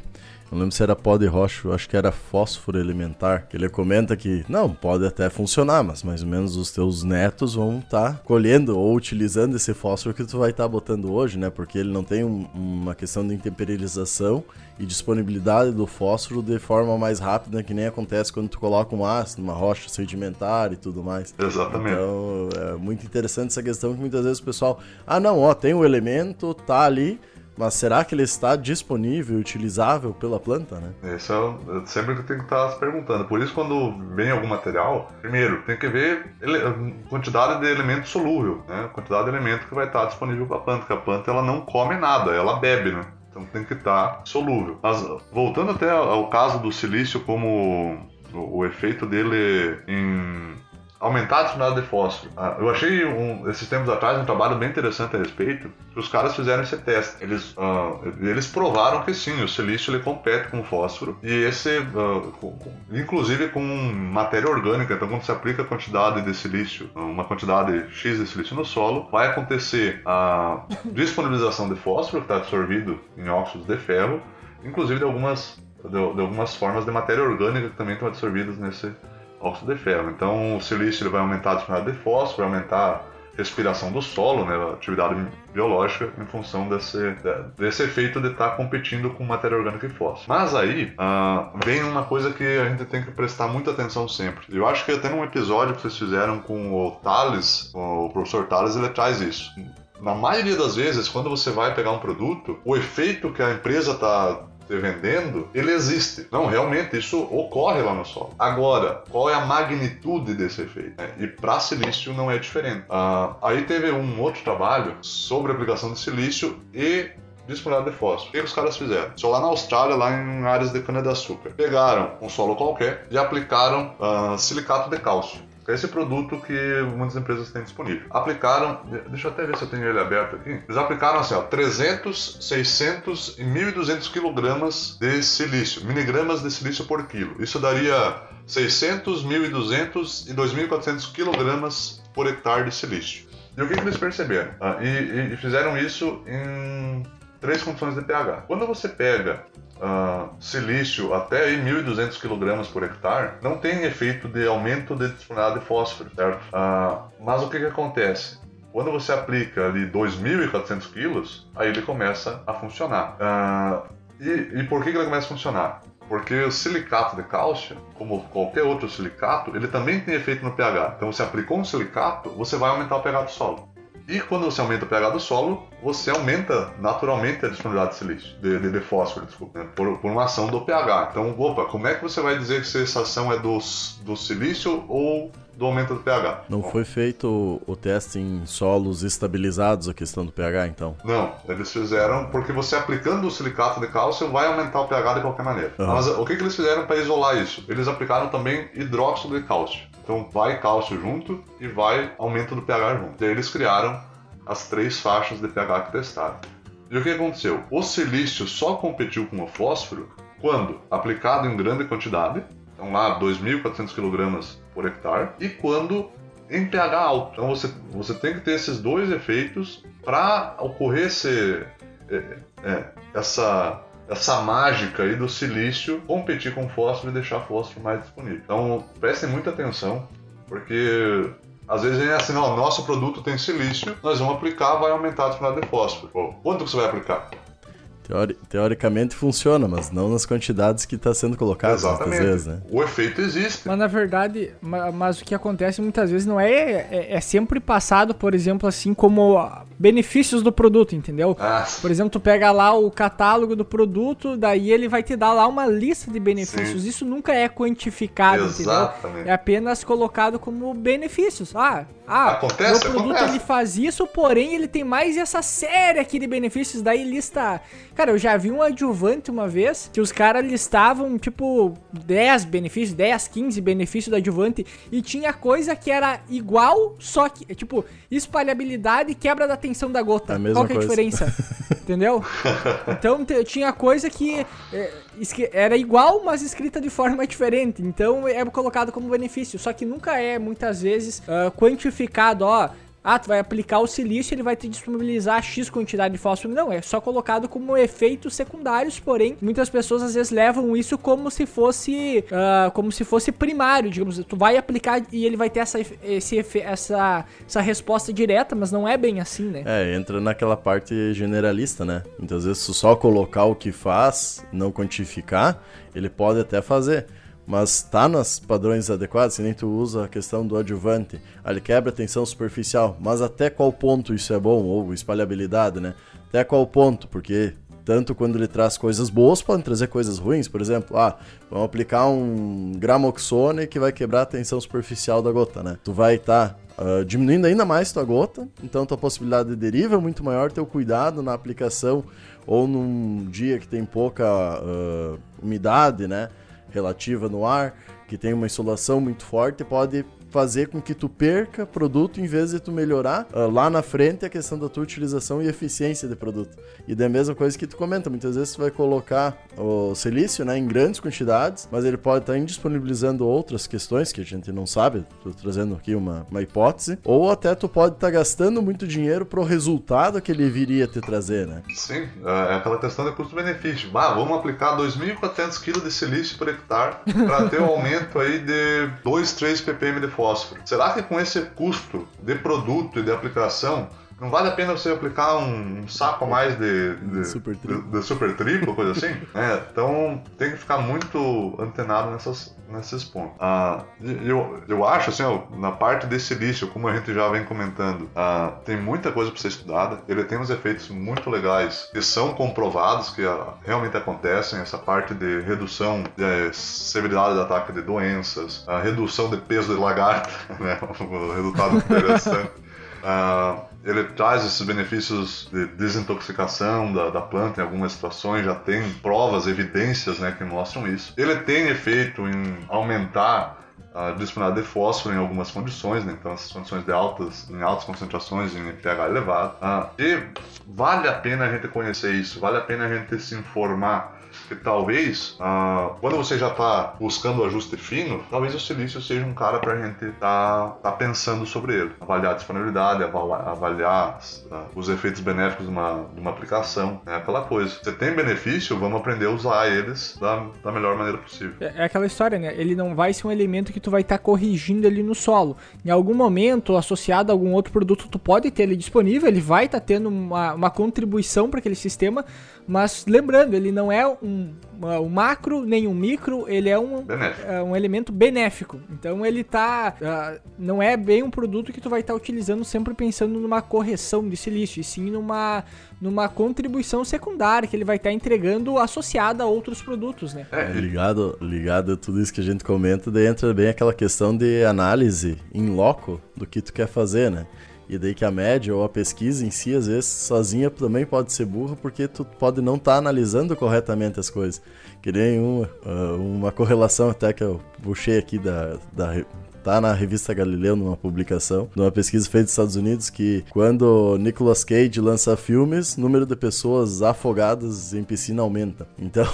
não lembro se era pó de rocha, acho que era fósforo elementar. Que ele comenta que, não, pode até funcionar, mas mais ou menos os teus netos vão estar tá colhendo ou utilizando esse fósforo que tu vai estar tá botando hoje, né? Porque ele não tem um, uma questão de intemperização e disponibilidade do fósforo de forma mais rápida, que nem acontece quando tu coloca um ácido numa rocha sedimentar e tudo mais. Exatamente. Então, é muito interessante essa questão que muitas vezes o pessoal, ah, não, ó, tem o um elemento, tá ali, mas será que ele está disponível utilizável pela planta, né? Isso é sempre que tem que estar se perguntando. Por isso, quando vem algum material, primeiro tem que ver quantidade de elemento solúvel, né? Quantidade de elemento que vai estar disponível para a planta, porque a planta ela não come nada, ela bebe, né? Então tem que estar solúvel. Mas voltando até ao caso do silício como o, o efeito dele em aumentar a disponibilidade de fósforo. Ah, eu achei um, esses tempos atrás um trabalho bem interessante a respeito, que os caras fizeram esse teste. Eles, uh, eles provaram que sim, o silício ele compete com o fósforo e esse, uh, com, inclusive com matéria orgânica. Então, quando se aplica a quantidade de silício, uma quantidade X de silício no solo, vai acontecer a disponibilização de fósforo que está absorvido em óxidos de ferro, inclusive de algumas, de, de algumas formas de matéria orgânica que também estão absorvidas nesse óxido de ferro. Então, o silício ele vai aumentar a disponibilidade de fósforo, vai aumentar a respiração do solo, né, a atividade biológica, em função desse, desse efeito de estar tá competindo com matéria orgânica e fósforo. Mas aí uh, vem uma coisa que a gente tem que prestar muita atenção sempre. Eu acho que até num episódio que vocês fizeram com o Thales, o professor Thales, ele traz isso. Na maioria das vezes, quando você vai pegar um produto, o efeito que a empresa está vendendo, ele existe. Não, realmente, isso ocorre lá no solo. Agora, qual é a magnitude desse efeito? É, e para silício não é diferente. Ah, aí teve um outro trabalho sobre a aplicação de silício e disponibilidade de fósforo. O que, os caras fizeram? Só lá na Austrália, lá em áreas de cana-de-açúcar. Pegaram um solo qualquer e aplicaram uh, silicato de cálcio é esse produto que muitas empresas têm disponível. Aplicaram, deixa eu até ver se eu tenho ele aberto aqui. Eles aplicaram assim, ó, 300, 600 e 1.200 quilogramas de silício, miligramas de silício por quilo. Isso daria 600, 1.200 e 2.400 quilogramas por hectare de silício. E o que, que eles perceberam? Ah, e, e fizeram isso em três condições de pH. Quando você pega uh, silício até 1.200 kg por hectare, não tem efeito de aumento de disponibilidade de fósforo, certo? Uh, mas o que, que acontece? Quando você aplica ali 2.400 quilos, aí ele começa a funcionar. Uh, e, e por que, que ele começa a funcionar? Porque o silicato de cálcio, como qualquer outro silicato, ele também tem efeito no pH. Então, você aplicou um silicato, você vai aumentar o pH do solo. E quando você aumenta o pH do solo, você aumenta naturalmente a disponibilidade de silício, de, de, de fósforo, desculpa, né? por, por, uma ação do pH. Então, opa, como é que você vai dizer que essa ação é do, do silício ou do aumento do pH. Não Bom, foi feito o, o, teste em solos estabilizados a questão do pH, então? Não, eles fizeram porque você aplicando o silicato de cálcio vai aumentar o pH de qualquer maneira. Uhum. Mas o que, que eles fizeram para isolar isso? Eles aplicaram também hidróxido de cálcio. Então vai cálcio junto e vai aumento do pH junto. Daí eles criaram as três faixas de pH que testaram. E o que aconteceu? O silício só competiu com o fósforo quando aplicado em grande quantidade, então lá 2.400 kg por hectare, e quando em pH alto. Então você, você tem que ter esses dois efeitos para ocorrer esse, é, é, essa, essa mágica aí do silício competir com o fósforo e deixar o fósforo mais disponível. Então prestem muita atenção, porque às vezes é assim, ó, nosso produto tem silício, nós vamos aplicar, vai aumentar a disponibilidade de fósforo. Quanto que você vai aplicar? Teori teoricamente funciona, mas não nas quantidades que está sendo colocado muitas vezes, né? O efeito existe. Mas na verdade, mas, o que acontece muitas vezes não é, é, é sempre passado, por exemplo, assim como benefícios do produto, entendeu? Ah. Por exemplo, tu pega lá o catálogo do produto, daí ele vai te dar lá uma lista de benefícios. Sim. Isso nunca é quantificado, Exatamente. entendeu? É apenas colocado como benefícios. Ah, ah, acontece, o produto acontece. ele faz isso, porém ele tem mais essa série aqui de benefícios, daí lista. Cara, eu já vi um adjuvante uma vez que os caras listavam tipo 10 benefícios, 10, 15 benefícios do adjuvante e tinha coisa que era igual, só que tipo espalhabilidade e quebra da tensão da gota. É a Qual que é a diferença? Entendeu? Então tinha coisa que é, era igual, mas escrita de forma diferente. Então é colocado como benefício. Só que nunca é, muitas vezes, uh, quantificado, ó. Ah, tu vai aplicar o silício, ele vai te disponibilizar X quantidade de fósforo. Não, é só colocado como efeitos secundários, porém, muitas pessoas às vezes levam isso como se fosse uh, como se fosse primário, digamos. Tu vai aplicar e ele vai ter essa, esse, essa, essa resposta direta, mas não é bem assim, né? É, entra naquela parte generalista, né? Muitas vezes, só colocar o que faz, não quantificar, ele pode até fazer mas tá nos padrões adequados, se nem tu usa a questão do adjuvante, ele quebra a tensão superficial, mas até qual ponto isso é bom, ou espalhabilidade, né? Até qual ponto, porque tanto quando ele traz coisas boas, podem trazer coisas ruins, por exemplo, ah, vamos aplicar um gramoxone que vai quebrar a tensão superficial da gota, né? Tu vai estar tá Uh, diminuindo ainda mais tua gota, então tua possibilidade de deriva é muito maior, teu cuidado na aplicação ou num dia que tem pouca uh, umidade, né? Relativa no ar, que tem uma insolação muito forte, pode fazer com que tu perca produto em vez de tu melhorar uh, lá na frente a questão da tua utilização e eficiência de produto. E da mesma coisa que tu comenta, muitas vezes tu vai colocar o silício né, em grandes quantidades, mas ele pode estar indisponibilizando outras questões que a gente não sabe, tô trazendo aqui uma, uma hipótese, ou até tu pode estar gastando muito dinheiro pro resultado que ele viria te trazer, né? Sim, é, é aquela questão de custo-benefício. Ah, vamos aplicar 2.400 kg de silício por hectare para ter um aumento aí de 2, 3 ppm de fósforo. Será que com esse custo de produto e de aplicação não vale a pena você aplicar um, um saco a mais de, de, super, de, de super triplo, coisa assim? é, então tem que ficar muito antenado nessas, nesses pontos. Ah, eu, eu acho, assim, ó, na parte desse silício, como a gente já vem comentando, ah, tem muita coisa para ser estudada. Ele tem uns efeitos muito legais que são comprovados, que ah, realmente acontecem. Essa parte de redução de severidade de ataque de doenças, a redução de peso de lagarta, né? o resultado interessante. Ele traz esses benefícios de desintoxicação da, da, planta em algumas situações, já tem provas, evidências né, que mostram isso. Ele tem efeito em aumentar a disponibilidade de fósforo em algumas condições, né? então essas condições de altas, em altas concentrações em pH elevado. Uh, e vale a pena a gente conhecer isso, vale a pena a gente se informar que talvez, ah, quando você já está buscando o ajuste fino, talvez o silício seja um cara para a gente estar tá, tá pensando sobre ele. Avaliar a disponibilidade, avaliar, avaliar ah, os efeitos benéficos de uma, de uma aplicação, é aquela coisa. Você tem benefício, vamos aprender a usar eles da, da melhor maneira possível. É, é aquela história, né? Ele não vai ser um elemento que tu vai estar tá corrigindo ali no solo. Em algum momento, associado a algum outro produto, tu pode ter ele disponível, ele vai estar tá tendo uma, uma contribuição para aquele sistema, mas lembrando, ele não é um um, macro nem um micro, ele é um, é um elemento benéfico. Então ele tá. Uh, não é bem um produto que tu vai estar tá utilizando sempre pensando numa correção de silício, e sim numa, numa contribuição secundária que ele vai estar tá entregando associada a outros produtos, né? É, ligado, ligado a tudo isso que a gente comenta, daí entra bem aquela questão de análise em loco do que tu quer fazer, né? E daí que a média ou a pesquisa em si, às vezes, sozinha também pode ser burra, porque tu pode não estar tá analisando corretamente as coisas. Que nem uma, ah, uma correlação até que eu puxei aqui da, da, tá na revista Galileu numa publicação, numa pesquisa feita nos Estados Unidos, que quando Nicolas Cage lança filmes, o número de pessoas afogadas em piscina aumenta. Então,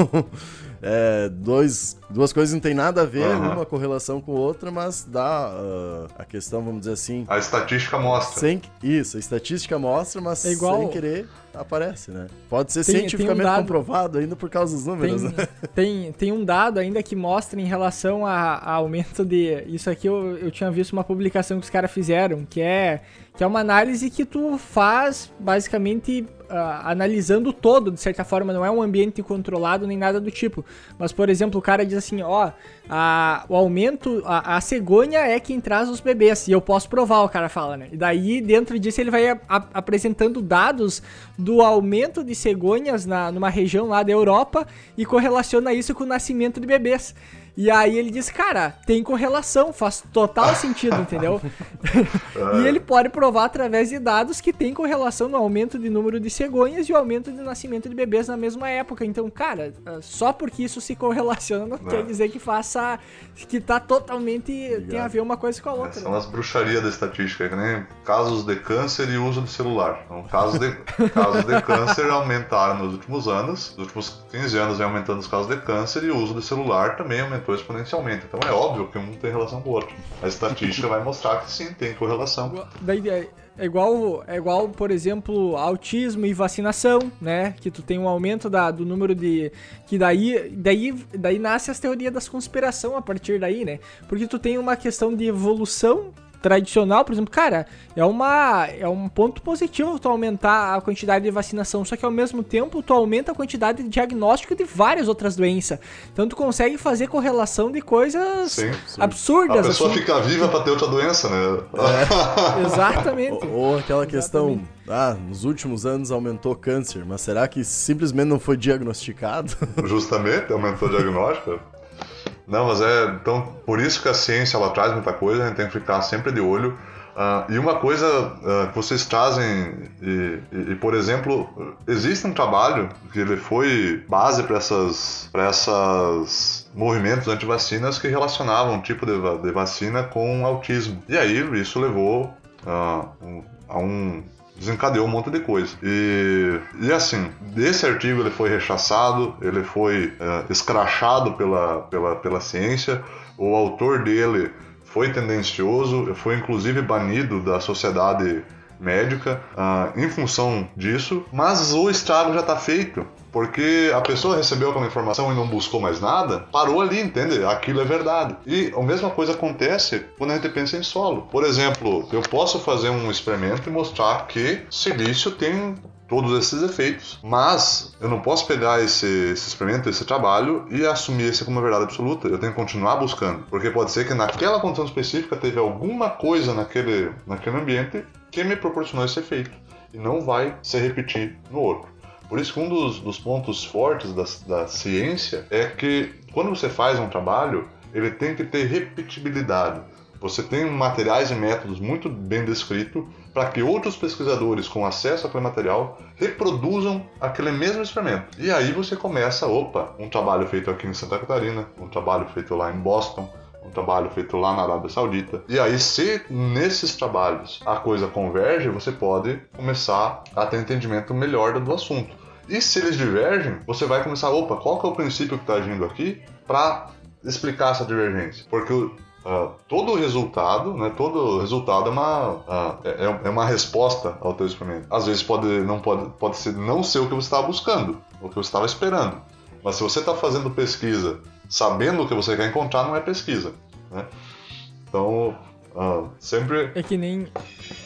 é, dois, duas coisas não tem nada a ver, uhum. uma correlação com outra, mas dá uh, a questão, vamos dizer assim. A estatística mostra. Sem, isso, a estatística mostra, mas é igual... sem querer aparece, né? Pode ser tem, cientificamente tem um dado, comprovado ainda por causa dos números. Tem, né? tem, tem, um dado ainda que mostra em relação a, a aumento de. Isso aqui eu, eu tinha visto uma publicação que os caras fizeram, que é que é uma análise que tu faz basicamente analisando todo, de certa forma, não é um ambiente controlado nem nada do tipo. Mas, por exemplo, o cara diz assim, ó, a, o aumento, a, a, cegonha é quem traz os bebês, e eu posso provar, o cara fala, né? E daí, dentro disso, ele vai a, apresentando dados do aumento de cegonhas na, numa região lá da Europa e correlaciona isso com o nascimento de bebês. E aí ele diz, cara, tem correlação, faz total sentido, entendeu? e ele pode provar através de dados que tem correlação no aumento de número de cegonhas e o aumento de nascimento de bebês na mesma época. Então, cara, só porque isso se correlaciona não, não. quer dizer que faça. que tá totalmente. Obrigado. tem a ver uma coisa com a outra. São né? as bruxarias da estatística, que nem casos de câncer e uso de celular. Então, casos de, casos de câncer aumentaram nos últimos anos, nos últimos 15 anos vem aumentando os casos de câncer e o uso de celular também aumentou exponencialmente. Então é óbvio que um tem relação com o outro. A estatística vai mostrar que sim, tem correlação. Daí é, é igual, é igual, por exemplo, autismo e vacinação, né? Que tu tem um aumento da, do número de. Que daí, daí, daí nasce as teorias das conspiração a partir daí, né? Porque tu tem uma questão de evolução tradicional, por exemplo, cara, é uma é um ponto positivo tu aumentar a quantidade de vacinação, só que ao mesmo tempo tu aumenta a quantidade de diagnóstico de várias outras doenças. Então tu consegue fazer correlação de coisas sim, sim. absurdas. A pessoa assim. fica viva para ter outra doença, né? É. Exatamente. Ou, ou aquela Exatamente. questão, ah, nos últimos anos aumentou câncer, mas será que simplesmente não foi diagnosticado? Justamente, aumentou o diagnóstico. Não, mas é. Então, por isso que a ciência ela traz muita coisa, a gente tem que ficar sempre de olho. Uh, e uma coisa uh, que vocês trazem, e, e, e, por exemplo, existe um trabalho que ele foi base para essas, essas movimentos anti-vacinas que relacionavam um tipo de, de, vacina com autismo. E aí isso levou uh, um, a um desencadeou um monte de coisa. E, e assim, esse artigo ele foi rechaçado, ele foi é, escrachado pela, pela, pela ciência, o autor dele foi tendencioso, foi inclusive banido da sociedade médica uh, em função disso, mas o estrago já está feito. Porque a pessoa recebeu aquela informação e não buscou mais nada, parou ali, entende? Aquilo é verdade. E a mesma coisa acontece quando a gente pensa em solo. Por exemplo, eu posso fazer um experimento e mostrar que silício tem todos esses efeitos. Mas eu não posso pegar esse, esse experimento, esse trabalho e assumir isso como verdade absoluta. Eu tenho que continuar buscando. Porque pode ser que naquela condição específica teve alguma coisa naquele, naquele ambiente que me proporcionou esse efeito. E não vai se repetir no outro. Por isso que um dos, dos pontos fortes da, da ciência é que quando você faz um trabalho, ele tem que ter repetibilidade. Você tem materiais e métodos muito bem descritos para que outros pesquisadores com acesso àquele material reproduzam aquele mesmo experimento. E aí você começa, opa, um trabalho feito aqui em Santa Catarina, um trabalho feito lá em Boston, um trabalho feito lá na Arábia Saudita. E aí, se nesses trabalhos a coisa converge, você pode começar a ter entendimento melhor do assunto. E se eles divergem, você vai começar, opa, qual que é o princípio que está agindo aqui para explicar essa divergência? Porque uh, todo resultado, né, todo resultado é uma, uh, é, é, uma resposta ao teu experimento. Às vezes pode não pode, pode ser não ser o que você estava buscando, o que você estava esperando. Mas se você está fazendo pesquisa sabendo o que você quer encontrar, não é pesquisa. Né? Então, uh, sempre. É que nem.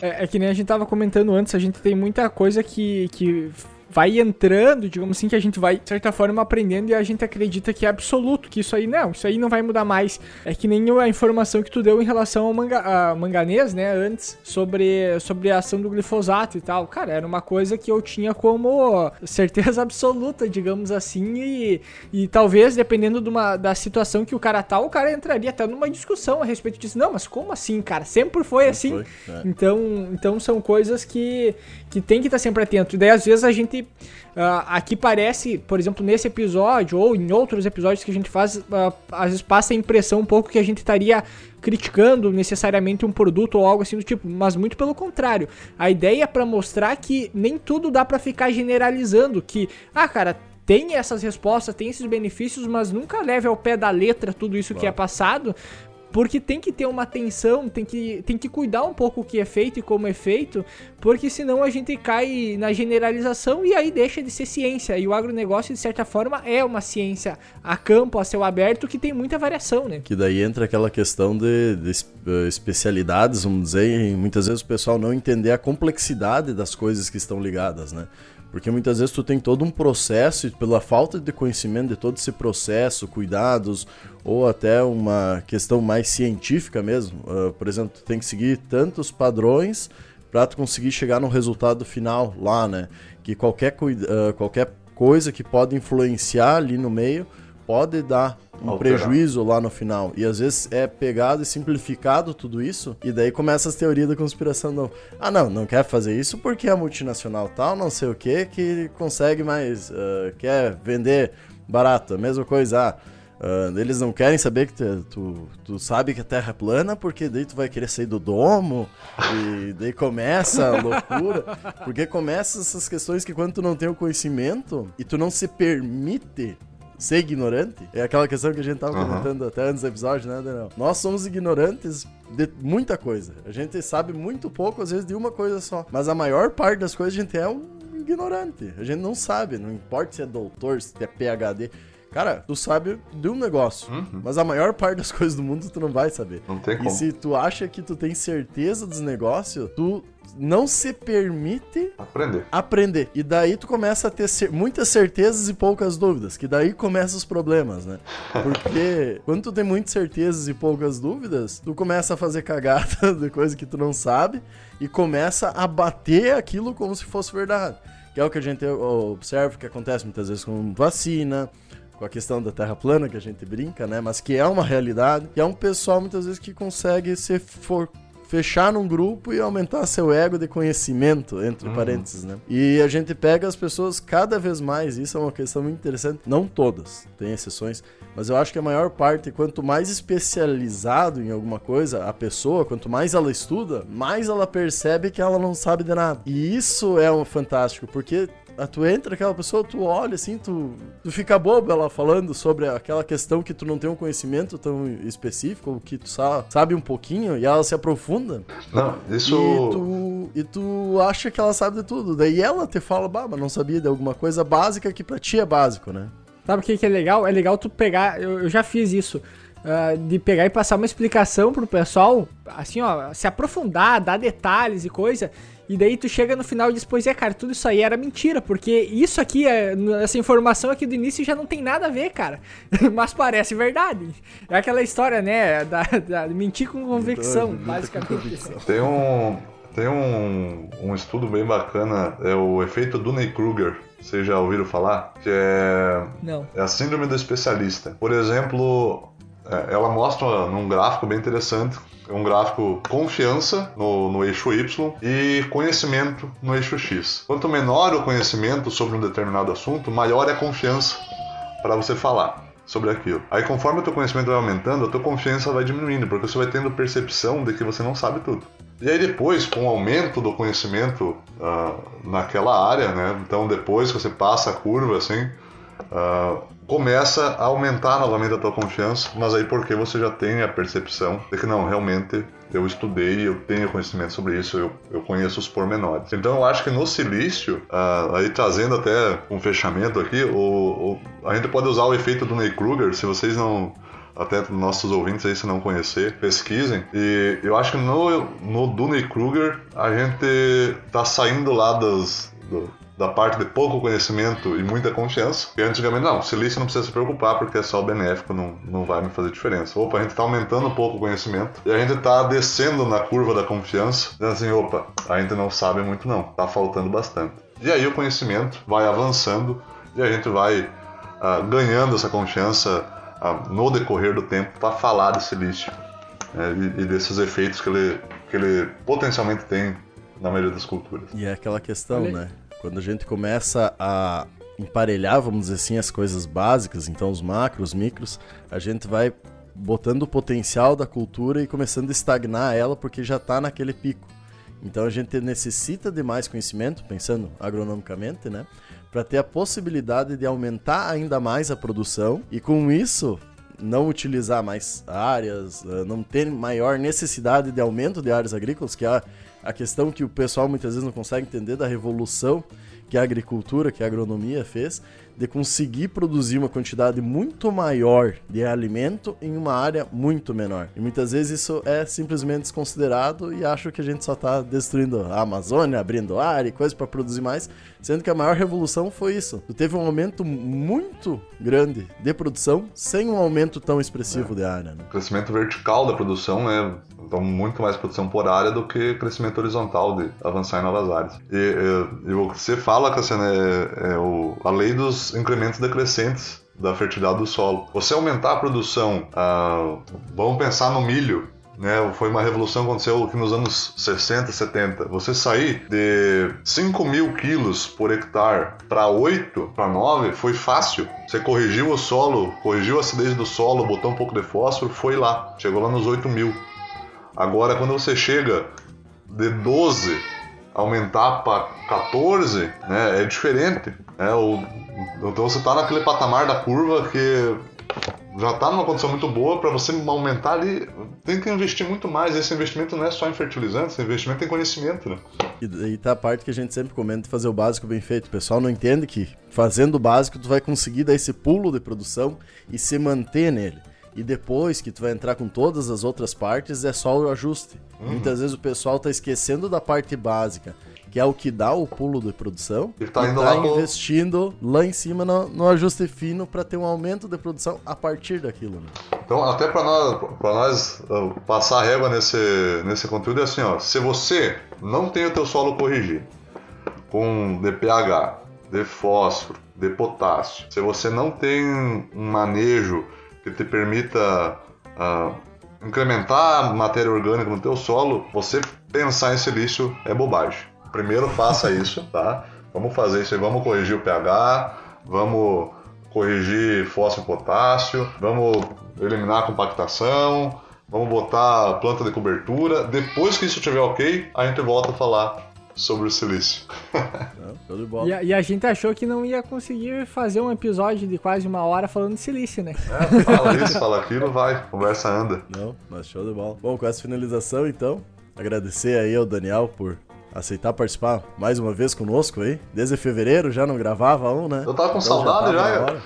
É, é, que nem a gente estava comentando antes, a gente tem muita coisa que, que vai entrando, digamos assim, que a gente vai, de certa forma, aprendendo e a gente acredita que é absoluto, que isso aí não, isso aí não vai mudar mais. É que nem a informação que tu deu em relação ao manga, manganês, né, antes, sobre, sobre a ação do glifosato e tal. Cara, era uma coisa que eu tinha como certeza absoluta, digamos assim, e, e talvez, dependendo de uma, da situação que o cara tá, o cara entraria até numa discussão a respeito disso. Não, mas como assim, cara? Sempre foi assim. Foi, é. Então, então são coisas que, que tem que estar tá sempre atento. E daí, às vezes, a gente Uh, aqui parece, por exemplo, nesse episódio ou em outros episódios que a gente faz, uh, às vezes passa a impressão um pouco que a gente estaria criticando necessariamente um produto ou algo assim do tipo, mas muito pelo contrário. A ideia é para mostrar que nem tudo dá para ficar generalizando, que, ah, cara, tem essas respostas, tem esses benefícios, mas nunca leve ao pé da letra tudo isso claro. que é passado, porque tem que ter uma atenção, tem que, tem que cuidar um pouco o que é feito e como é feito, porque senão a gente cai na generalização e aí deixa de ser ciência. E o agronegócio, de certa forma, é uma ciência a campo, a céu aberto, que tem muita variação, né? Que daí entra aquela questão de, de eh, especialidades, vamos dizer, e muitas vezes o pessoal não entender a complexidade das coisas que estão ligadas, né? Porque muitas vezes tu tem todo um processo e pela falta de conhecimento de todo esse processo, cuidados, ou até uma questão mais científica mesmo. Uh, por exemplo, tu tem que seguir tantos padrões para tu conseguir chegar no resultado final lá, né? Que qualquer, uh, qualquer coisa que pode influenciar ali no meio pode dar um Alterar. prejuízo lá no final. E às vezes é pegado e simplificado tudo isso, e daí começa as teorias da conspiração. Não. Ah, não, não quer fazer isso porque é multinacional tal, não sei o que, que consegue mais, uh, quer vender barato. A mesma coisa, ah, Uh, eles não querem saber que tu, tu, tu, sabe que a Terra é plana, porque daí tu vai querer sair do domo, e daí começa a loucura. Porque começa essas questões que quando tu não tem o conhecimento e tu não se permite ser ignorante, é aquela questão que a gente tava uhum. comentando até antes do episódio, né, Daniel? Nós somos ignorantes de muita coisa. A gente sabe muito pouco, às vezes, de uma coisa só. Mas a maior parte das coisas a gente é um ignorante. A gente não sabe, não importa se é doutor, se é PhD. Cara, tu sabe de um negócio, uhum. mas a maior parte das coisas do mundo tu não vai saber. Não tem como. E se tu acha que tu tem certeza dos negócios, tu não se permite aprender. aprender. E daí tu começa a ter muitas certezas e poucas dúvidas, que daí começam os problemas, né? Porque quando tu tem muitas certezas e poucas dúvidas, tu começa a fazer cagada de coisa que tu não sabe e começa a bater aquilo como se fosse verdade. Que é o que a gente observa que acontece muitas vezes com vacina, com a questão da terra plana que a gente brinca, né? Mas que é uma realidade. E é um pessoal muitas vezes que consegue ser for fechar num grupo e aumentar seu ego de conhecimento, entre uhum. parênteses, né? E a gente pega as pessoas cada vez mais, isso é uma questão muito interessante, não todas, tem exceções, mas eu acho que a maior parte, quanto mais especializado em alguma coisa a pessoa, quanto mais ela estuda, mais ela percebe que ela não sabe de nada. E isso é um fantástico, porque tu entra aquela pessoa, tu olha assim, tu, tu fica bobo ela falando sobre aquela questão que tu não tem um conhecimento tão específico, ou que tu sa sabe um pouquinho, e ela se aprofunda. Não, isso. E tu, e tu acha que ela sabe de tudo. Daí ela te fala, bah, mas não sabia de alguma coisa básica que pra ti é básico, né? Sabe o que, que é legal? É legal tu pegar. Eu, eu já fiz isso. Uh, de pegar e passar uma explicação pro pessoal, assim, ó, se aprofundar, dar detalhes e coisa. E daí tu chega no final e diz, pois é, cara, tudo isso aí era mentira, porque isso aqui, é, essa informação aqui do início já não tem nada a ver, cara. Mas parece verdade. É aquela história, né, da, da mentir com convicção, basicamente. Tem um, tem um, um estudo bem bacana, é o efeito Dunning-Kruger. Vocês já ouviram falar? Que é, Não. é a síndrome do especialista. Por exemplo, é, ela mostra num gráfico bem interessante é um gráfico confiança no, no eixo Y e conhecimento no eixo X. Quanto menor o conhecimento sobre um determinado assunto, maior é a confiança para você falar sobre aquilo. Aí conforme o teu conhecimento vai aumentando, a tua confiança vai diminuindo, porque você vai tendo percepção de que você não sabe tudo. E aí depois, com o aumento do conhecimento uh, naquela área, né? Então depois que você passa a curva, assim, uh, começa a aumentar novamente a tua confiança, mas aí porque você já tem a percepção de que não, realmente eu estudei, eu tenho conhecimento sobre isso, eu, eu conheço os pormenores. Então eu acho que no silício, uh, aí trazendo até um fechamento aqui, o, o, a gente pode usar o efeito do Ney Kruger, se vocês não até nossos ouvintes aí se não conhecer, pesquisem. E eu acho que no, no Dunning Kruger a gente tá saindo lá dos, do, da parte de pouco conhecimento e muita confiança. E antigamente, não, silício não precisa se preocupar porque é só benéfico, não, não vai me fazer diferença. Opa, a gente está aumentando um pouco o conhecimento e a gente está descendo na curva da confiança, dizendo assim, opa, a gente não sabe muito não, tá faltando bastante. E aí o conhecimento vai avançando e a gente vai uh, ganhando essa confiança uh, no decorrer do tempo para falar de silício né, e, e desses efeitos que ele, que ele potencialmente tem na maioria das culturas. E é aquela questão, né? Quando a gente começa a emparelhar, vamos dizer assim, as coisas básicas, então os macros, os micros, a gente vai botando o potencial da cultura e começando a estagnar ela porque já está naquele pico. Então a gente necessita de mais conhecimento, pensando agronomicamente, né? Para ter a possibilidade de aumentar ainda mais a produção e com isso não utilizar mais áreas, eh, não ter maior necessidade de aumento de áreas agrícolas, que é a questão que o pessoal muitas vezes não consegue entender da revolução que a agricultura, que a agronomia fez, de conseguir produzir uma quantidade muito maior de alimento em uma área muito menor. E muitas vezes isso é simplesmente desconsiderado e acho que a gente só está destruindo a Amazônia, abrindo área e coisas para produzir mais, sendo que a maior revolução foi isso. Tu teve um aumento muito grande de produção sem um aumento tão expressivo é. de área. Né? O crescimento vertical da produção é então muito mais produção por área do que crescimento horizontal de avançar em novas áreas. E, e, e o que você fala, Cassiano, é, é o, a lei dos incrementos decrescentes da fertilidade do solo. Você aumentar a produção, ah, vamos pensar no milho, né? Foi uma revolução que aconteceu aqui nos anos 60, 70. Você sair de 5 mil quilos por hectare para 8, para 9, foi fácil. Você corrigiu o solo, corrigiu a acidez do solo, botou um pouco de fósforo, foi lá. Chegou lá nos 8 mil. Agora, quando você chega de 12 aumentar para 14, né, é diferente. Né? O, então você está naquele patamar da curva que já está numa condição muito boa para você aumentar ali, tem que investir muito mais. Esse investimento não é só em fertilizantes, esse investimento em conhecimento, né? E, e tá a parte que a gente sempre comenta de fazer o básico bem feito. O pessoal não entende que fazendo o básico tu vai conseguir dar esse pulo de produção e se manter nele. E depois que tu vai entrar com todas as outras partes, é só o ajuste. Uhum. Muitas vezes o pessoal tá esquecendo da parte básica que é o que dá o pulo de produção, e tá, e tá investindo lá em cima no, no ajuste fino para ter um aumento de produção a partir daquilo. Né? Então, até para nós, pra nós uh, passar a régua nesse, nesse conteúdo é assim, ó, se você não tem o teu solo corrigido com DPH, de fósforo, de potássio, se você não tem um manejo que te permita uh, incrementar matéria orgânica no teu solo, você pensar em silício é bobagem. Primeiro faça isso, tá? Vamos fazer isso aí, vamos corrigir o pH, vamos corrigir fósforo e potássio, vamos eliminar a compactação, vamos botar planta de cobertura. Depois que isso estiver ok, a gente volta a falar sobre o silício. e, a, e, a, gente achou que não ia conseguir fazer um episódio de quase uma hora falando de silício, né? É, fala isso, fala aquilo, vai, conversa anda. Não, mas show de bola. Bom, com essa finalização, então, agradecer aí ao Daniel por aceitar participar mais uma vez conosco aí. Desde fevereiro já não gravava um, né? Eu tava com então, saudade já, já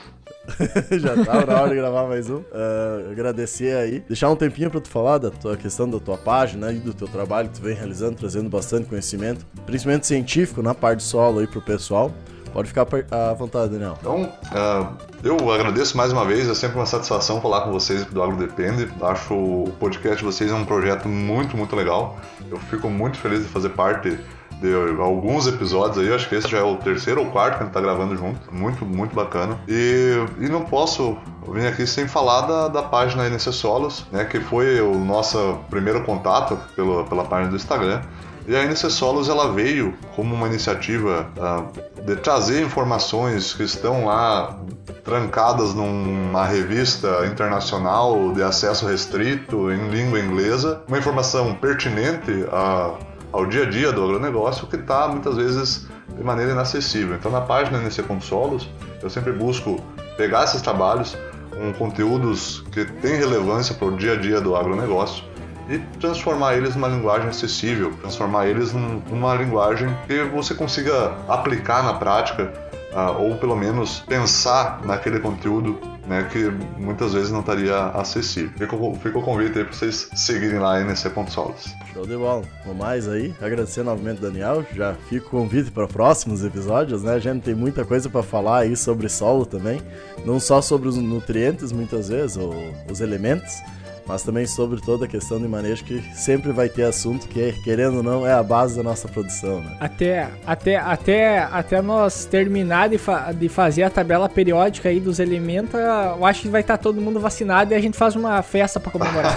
já tava na hora de gravar mais um. Uh, agradecer aí. Deixar um tempinho pra tu falar da tua questão da tua página e do teu trabalho que tu vem realizando, trazendo bastante conhecimento, principalmente científico na parte solo aí pro pessoal. Pode ficar à vontade, Daniel. Então, uh, eu agradeço mais uma vez, é sempre uma satisfação falar com vocês do Agro Depende. Acho o podcast de vocês é um projeto muito, muito legal. Eu fico muito feliz de fazer parte de alguns episódios aí, acho que esse já é o terceiro ou quarto que a gente tá gravando junto. Muito, muito bacana. E, e não posso vir aqui sem falar da, da página NC Solos, né? Que foi o nosso primeiro contato pelo, pela página do Instagram. E a NC Solos ela veio como uma iniciativa uh, de trazer informações que estão lá trancadas numa revista internacional de acesso restrito em língua inglesa, uma informação pertinente a, ao dia a dia do agronegócio que está muitas vezes de maneira inacessível. Então na página NC Solos eu sempre busco pegar esses trabalhos com conteúdos que têm relevância para o dia a dia do agronegócio e transformar eles numa linguagem acessível, transformar eles numa linguagem que você consiga aplicar na prática, uh, ou pelo menos pensar naquele conteúdo né, que muitas vezes não estaria acessível. Fica o convite aí para vocês seguirem lá nc.solos. Show de bola. No mais aí, agradecer novamente Daniel, já fica o convite para próximos episódios, né? A gente tem muita coisa para falar aí sobre solo também, não só sobre os nutrientes muitas vezes, ou os elementos, mas também sobre toda a questão de manejo que sempre vai ter assunto que, querendo ou não, é a base da nossa produção, né? Até, até, até, até nós terminar de, fa de fazer a tabela periódica aí dos elementos, eu acho que vai estar todo mundo vacinado e a gente faz uma festa para comemorar.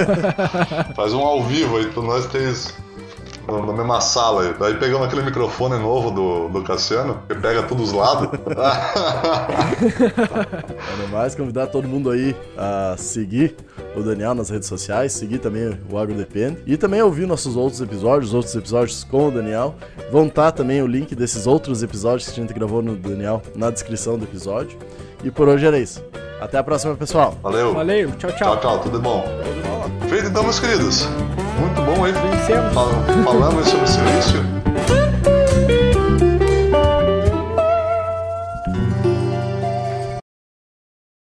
faz um ao vivo aí para nós três na mesma sala. Daí pegamos aquele microfone novo do, do Cassiano, que pega todos os lados. mais convidar todo mundo aí a seguir o Daniel nas redes sociais, seguir também o Agro Depende e também ouvir nossos outros episódios, outros episódios com o Daniel. Vão estar também o link desses outros episódios que a gente gravou no Daniel na descrição do episódio. E por hoje era isso. Até a próxima, pessoal. Valeu. Valeu. Tchau, tchau. Tchau, tchau. Tudo bom. Tudo bom. Feito então, meus queridos. Muito bom aí. Vencemos. Falamos sobre silício.